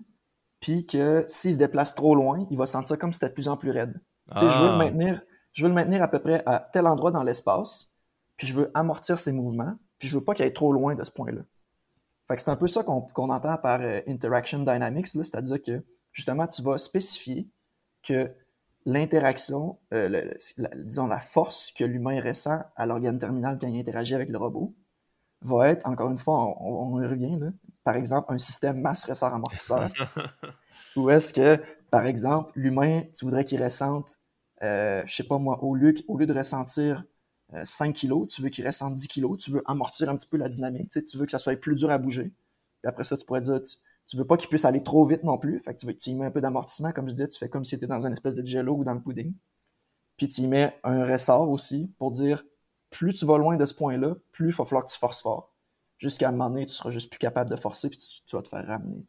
puis que s'il se déplace trop loin, il va sentir comme si c'était de plus en plus raide. je, veux le ah. maintenir, je veux le maintenir à peu près à tel endroit dans l'espace, puis je veux amortir ses mouvements, puis je veux pas qu'il aille trop loin de ce point-là. Fait que c'est un peu ça qu'on entend par euh, interaction dynamics, c'est-à-dire que justement, tu vas spécifier que l'interaction, euh, disons la force que l'humain ressent à l'organe terminal quand il interagit avec le robot, va être, encore une fois, on, y revient, là, par exemple, un système masse-ressort-amortisseur. Ou est-ce que, par exemple, l'humain, tu voudrais qu'il ressente, euh, je sais pas moi, au lieu, au lieu de ressentir 5 euh, kilos, tu veux qu'il ressente 10 kilos, tu veux amortir un petit peu la dynamique, tu, veux que ça soit plus dur à bouger. Puis après ça, tu pourrais dire, tu, veux pas qu'il puisse aller trop vite non plus, fait que tu veux tu y mets un peu d'amortissement, comme je disais, tu fais comme si tu étais dans une espèce de jello ou dans le pudding. Puis tu y mets un ressort aussi pour dire, plus tu vas loin de ce point-là, plus il va falloir que tu forces fort. Jusqu'à un moment donné, tu seras juste plus capable de forcer, puis tu, vas te faire ramener.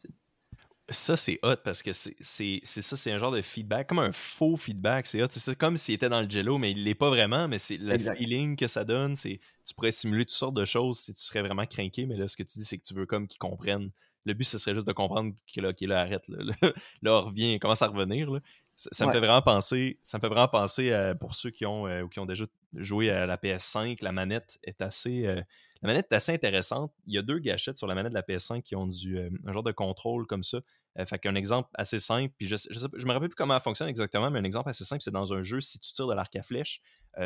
Ça, c'est hot parce que c'est ça, c'est un genre de feedback, comme un faux feedback. C'est hot. C'est comme s'il était dans le jello, mais il l'est pas vraiment. Mais c'est le feeling que ça donne. C'est Tu pourrais simuler toutes sortes de choses si tu serais vraiment craqué, mais là, ce que tu dis, c'est que tu veux comme qu'ils comprennent. Le but, ce serait juste de comprendre que là, là arrête. Là, là, revient, commence à revenir. Là ça, me fait vraiment penser, ça me fait vraiment penser pour ceux qui ont, euh, qui ont déjà joué à la PS5, la manette est assez, euh, la manette est assez intéressante. Il y a deux gâchettes sur la manette de la PS5 qui ont du, euh, un genre de contrôle comme ça. fait qu'un exemple assez simple, puis je, je, me rappelle plus comment elle fonctionne exactement, mais un exemple assez simple, c'est dans un jeu, si tu tires de l'arc à flèche,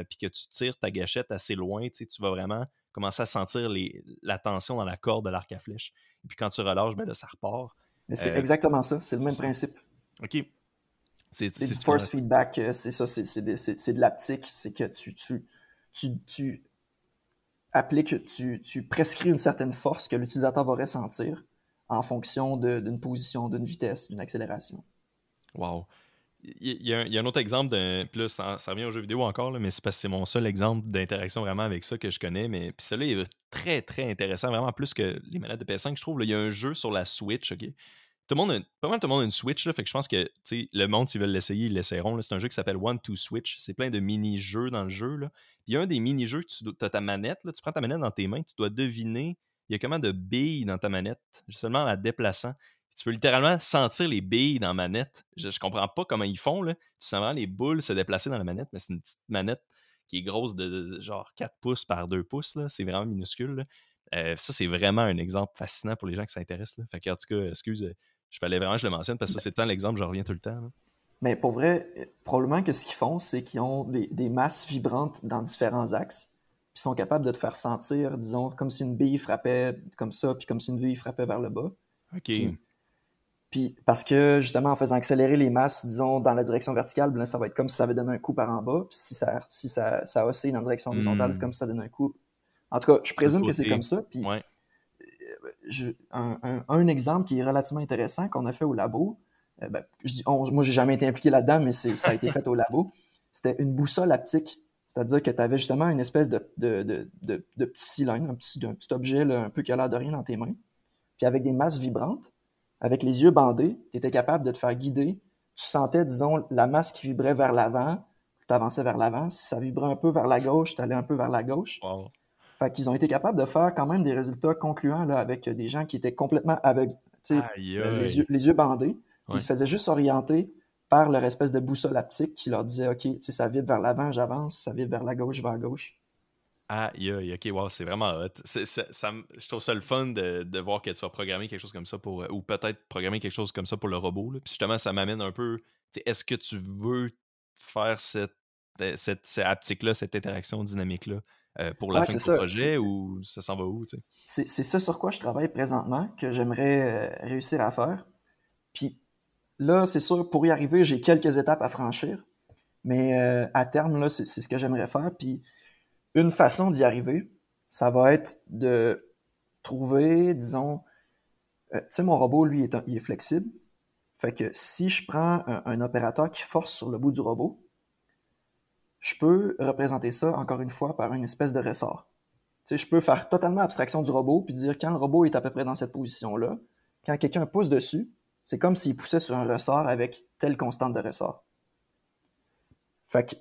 puis que tu tires ta gâchette assez loin, tu vas vraiment commencer à sentir les, la tension dans la corde de l'arc à flèche. Et puis quand tu relâches, ben là, ça repart. Mais c'est exactement ça, c'est le même principe. OK. C'est du force feedback, euh, c'est ça, c'est de l'aptique, c'est que tu, tu, tu, tu appliques, tu, tu prescris une certaine force que l'utilisateur va ressentir en fonction d'une position, d'une vitesse, d'une accélération. Wow. Il y, a un, autre exemple d'un. Plus ça, revient aux jeux vidéo encore, mais c'est parce que c'est mon seul exemple d'interaction vraiment avec ça que je connais. Mais puis celui-là est très très intéressant, vraiment plus que les manettes de PS5, je trouve. il y a un jeu sur la Switch, ok? tout le monde pas mal tout le monde a une Switch, là, fait que je pense que le monde, s'ils veulent l'essayer, ils l'essayeront. C'est un jeu qui s'appelle One to Switch. C'est plein de mini-jeux dans le jeu. Là. il y a un des mini-jeux, tu as ta manette, là, tu prends ta manette dans tes mains, tu dois deviner, il y a comment de billes dans ta manette, seulement en la déplaçant. Tu peux littéralement sentir les billes dans la manette. Je, je comprends pas comment ils font. Là. Tu sens vraiment les boules se déplacer dans la manette, mais c'est une petite manette qui est grosse de, genre 4 pouces par 2 pouces. C'est vraiment minuscule. Euh, ça, c'est vraiment un exemple fascinant pour les gens qui s'intéressent. Fait que, en tout cas, excuse, je fallait vraiment que je le mentionne parce que c'est tant l'exemple, je reviens tout le temps. Mais pour vrai, probablement que ce qu'ils font, c'est qu'ils ont des, masses vibrantes dans différents axes, puis sont capables de te faire sentir, disons, comme si une bille frappait comme ça, puis comme si une bille frappait vers le bas. OK. Puis, parce que justement, en faisant accélérer les masses, disons, dans la direction verticale, ben ça va être comme si ça avait donné un coup par en bas. Puis si ça, si ça, ça oscille dans la direction horizontale, c'est hmm. comme si ça donnait un coup. En tout cas, je présume que c'est comme ça. Puis un, exemple qui est relativement intéressant qu'on a fait au labo, euh, ben, je dis moi, j'ai jamais été impliqué là-dedans, mais ça a été fait au labo. C'était une boussole haptique. C'est-à-dire que tu avais justement une espèce de, de, petit cylindre, un petit, petit objet un peu qui a l'air de rien dans tes mains. Puis avec des masses vibrantes, avec les yeux bandés, tu étais capable de te faire guider. Tu sentais, disons, la masse qui vibrait vers l'avant, tu avançais vers l'avant. Si ça vibrait un peu vers la gauche, tu allais un peu vers la gauche. Fait qu'ils ont été capables de faire quand même des résultats concluants là, avec des gens qui étaient complètement aveugles, les, yeux, les yeux bandés. Ils se faisaient juste orienter par leur espèce de boussole haptique qui leur disait OK, ça vibre vers l'avant, j'avance, ça vibre vers la gauche, je vais à gauche. Aïe, aïe, ok, wow, c'est vraiment hot. je trouve ça le fun de, voir que tu vas programmer quelque chose comme ça pour. Ou peut-être programmer quelque chose comme ça pour le robot. Puis justement, ça m'amène un peu. Est-ce que tu veux faire cette, cette, cette haptique-là, cette interaction dynamique-là euh, pour la fin du projet ou ça s'en va où? C'est ça sur quoi je travaille présentement que j'aimerais euh, réussir à faire. Puis là, c'est sûr, pour y arriver, j'ai quelques étapes à franchir. Mais euh, à terme, là, c'est ce que j'aimerais faire. Puis une façon d'y arriver, ça va être de trouver, disons, euh, tu sais, mon robot, lui, est il est flexible. Fait que si je prends un, opérateur qui force sur le bout du robot, je peux représenter ça, encore une fois, par une espèce de ressort. Tu sais, je peux faire totalement abstraction du robot, puis dire quand le robot est à peu près dans cette position-là, quand quelqu'un pousse dessus, c'est comme s'il poussait sur un ressort avec telle constante de ressort. Fait que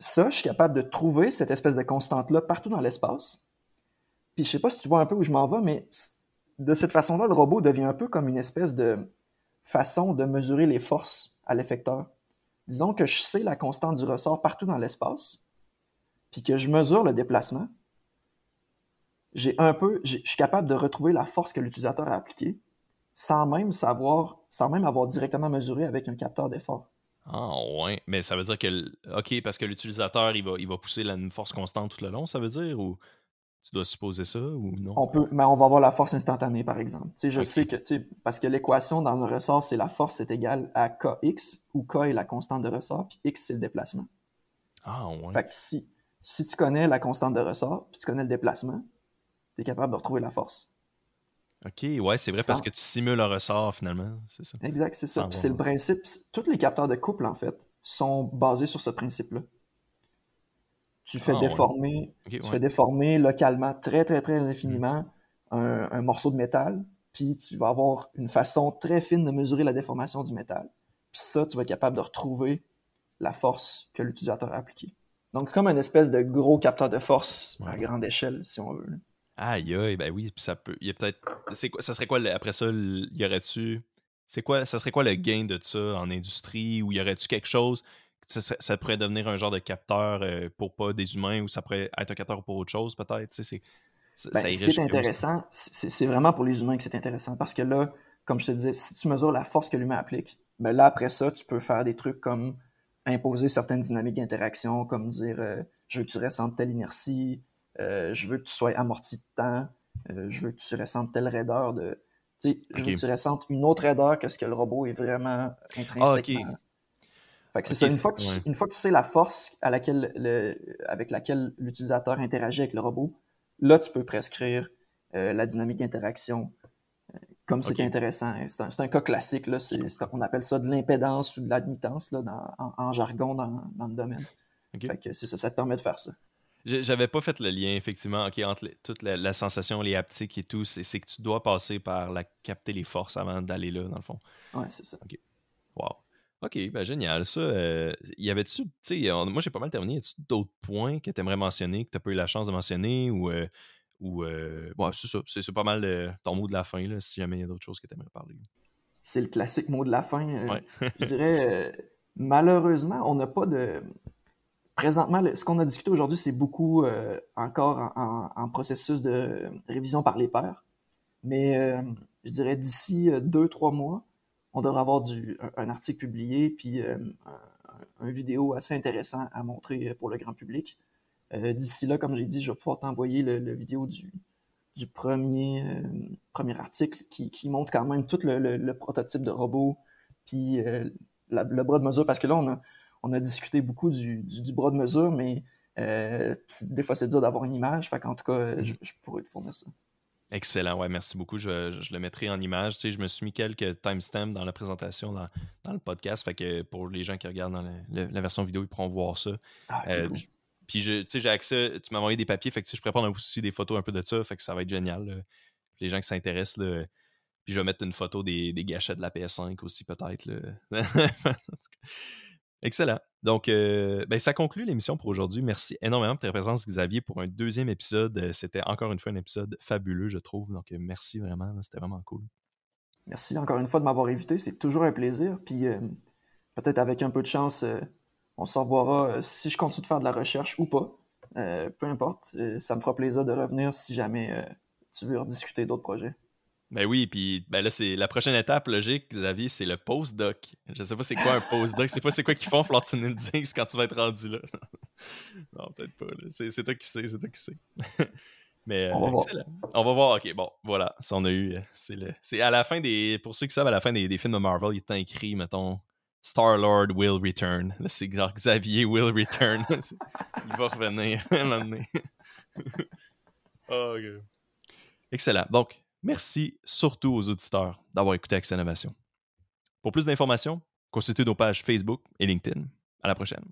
ça, je suis capable de trouver cette espèce de constante-là partout dans l'espace. Puis je sais pas si tu vois un peu où je m'en vais, mais de cette façon-là, le robot devient un peu comme une espèce de façon de mesurer les forces à l'effecteur. Disons que je sais la constante du ressort partout dans l'espace, puis que je mesure le déplacement. J'ai un peu, je suis capable de retrouver la force que l'utilisateur a appliquée sans même savoir, sans même avoir directement mesuré avec un capteur d'effort. Ah ouais, mais ça veut dire que, ok, parce que l'utilisateur, il va, il va pousser la, une force constante tout le long, ça veut dire, ou tu dois supposer ça ou non? On peut, mais on va avoir la force instantanée, par exemple. Tu sais, je sais que, tu sais, parce que l'équation dans un ressort, c'est la force est égale à Kx, où K est la constante de ressort, puis X, c'est le déplacement. Ah, ouais. Fait que si, si tu connais la constante de ressort, puis tu connais le déplacement, tu es capable de retrouver la force. OK, ouais, c'est vrai, parce que tu simules un ressort, finalement, c'est ça. Exact, c'est ça. c'est le principe. Tous les capteurs de couple, en fait, sont basés sur ce principe-là tu fais ah, déformer, tu fais déformer localement très très très infiniment mm. un, morceau de métal, puis tu vas avoir une façon très fine de mesurer la déformation du métal. Puis ça, tu vas être capable de retrouver la force que l'utilisateur a appliquée. Donc comme une espèce de gros capteur de force à grande échelle, si on veut. Aïe aïe, ben oui, ça peut. Il y a peut-être. C'est quoi, ça serait quoi après ça, y aurait-tu. C'est quoi, ça serait quoi le gain de ça en industrie ou y aurait-tu quelque chose ça, pourrait devenir un genre de capteur euh, pour pas des humains ou ça pourrait être un capteur pour autre chose, peut-être. C'est, ben, ce qui est intéressant, c'est, vraiment pour les humains que c'est intéressant parce que là, comme je te disais, si tu mesures la force que l'humain applique, ben là, après ça, tu peux faire des trucs comme imposer certaines dynamiques d'interaction, comme dire euh, je veux que tu telle inertie, euh, je veux que tu sois amorti de temps, je veux que tu ressentes telle raideur de. Tu sais, je veux que tu ressentes une autre raideur que ce que le robot est vraiment ah, intrinsèquement c'est ça, une fois, que, une fois que tu sais la force à laquelle le, avec laquelle l'utilisateur interagit avec le robot, là, tu peux prescrire euh, la dynamique d'interaction euh, comme c'est intéressant. C'est un, un, cas classique, là, on appelle ça de l'impédance ou de l'admittance en, jargon dans, dans, le domaine. c'est ça, ça te permet de faire ça. J'avais pas fait le lien, effectivement, entre toute la, sensation, les haptiques et tout, c'est que tu dois passer par la capter les forces avant d'aller là, dans le fond. Ouais, c'est ça. Wow. OK, ben génial. Ça, euh, y avait-tu, tu sais, moi j'ai pas mal terminé. Y a-tu d'autres points que tu aimerais mentionner, que tu pas eu la chance de mentionner ou. Euh, ou euh, bon, c'est ça, c'est pas mal ton mot de la fin, là, si jamais il y a d'autres choses que tu aimerais parler. C'est le classique mot de la fin. je dirais, malheureusement, on n'a pas de. Présentement, ce qu'on a discuté aujourd'hui, c'est beaucoup encore en, processus de révision par les pairs. Mais je dirais d'ici deux, trois mois, on devrait avoir du, un, article publié, puis euh, un, vidéo assez intéressant à montrer pour le grand public. Euh, d'ici là, comme j'ai dit, je vais pouvoir t'envoyer le, vidéo du, du premier, euh, premier article qui, montre quand même tout le, prototype de robot, puis le bras de mesure, parce que là, on a, on a discuté beaucoup du, bras de mesure, mais des fois, c'est dur d'avoir une image. Fait qu'en tout cas, je, je pourrais te fournir ça. Excellent, ouais, merci beaucoup. Je, le mettrai en image. Tu sais, je me suis mis quelques timestamps dans la présentation, dans, le podcast. Fait que pour les gens qui regardent dans la version vidéo, ils pourront voir ça. Ah, euh, puis, tu sais, j'ai accès. Tu m'as envoyé des papiers, fait que je prépare aussi des photos un peu de ça. Fait que ça va être génial. Les gens qui s'intéressent, puis je vais mettre une photo des, des gâchettes de la PS5 aussi, peut-être. Excellent. Donc, euh, ben, ça conclut l'émission pour aujourd'hui. Merci énormément de ta présence, Xavier, pour un deuxième épisode. Euh, c'était encore une fois un épisode fabuleux, je trouve. Donc, euh, merci vraiment. C'était vraiment cool. Merci encore une fois de m'avoir invité. C'est toujours un plaisir. Puis, peut-être avec un peu de chance, on se revoira si je continue de faire de la recherche ou pas. peu importe. ça me fera plaisir de revenir si jamais tu veux rediscuter d'autres projets. Ben oui, puis ben là, c'est la prochaine étape logique, Xavier, c'est le post-doc. Je sais pas c'est quoi un post-doc, je sais pas c'est quoi qu'ils font, falloir tu nous le dises quand tu vas être rendu là. non, peut-être pas. C'est toi qui sais, c'est toi qui sais. Mais on, va excellent. on va voir. Ok, bon, voilà, ça on a eu. Euh, c'est le, c'est à la fin des, pour ceux qui savent, à la fin des, des films de Marvel, il est écrit, mettons, Star Lord will return. Là, c'est genre Xavier will return. il va revenir à un moment donné. oh, ok. Excellent. Donc, merci surtout aux auditeurs d'avoir écouté Accès Innovation. Pour plus d'informations, consultez nos pages Facebook et LinkedIn. À la prochaine.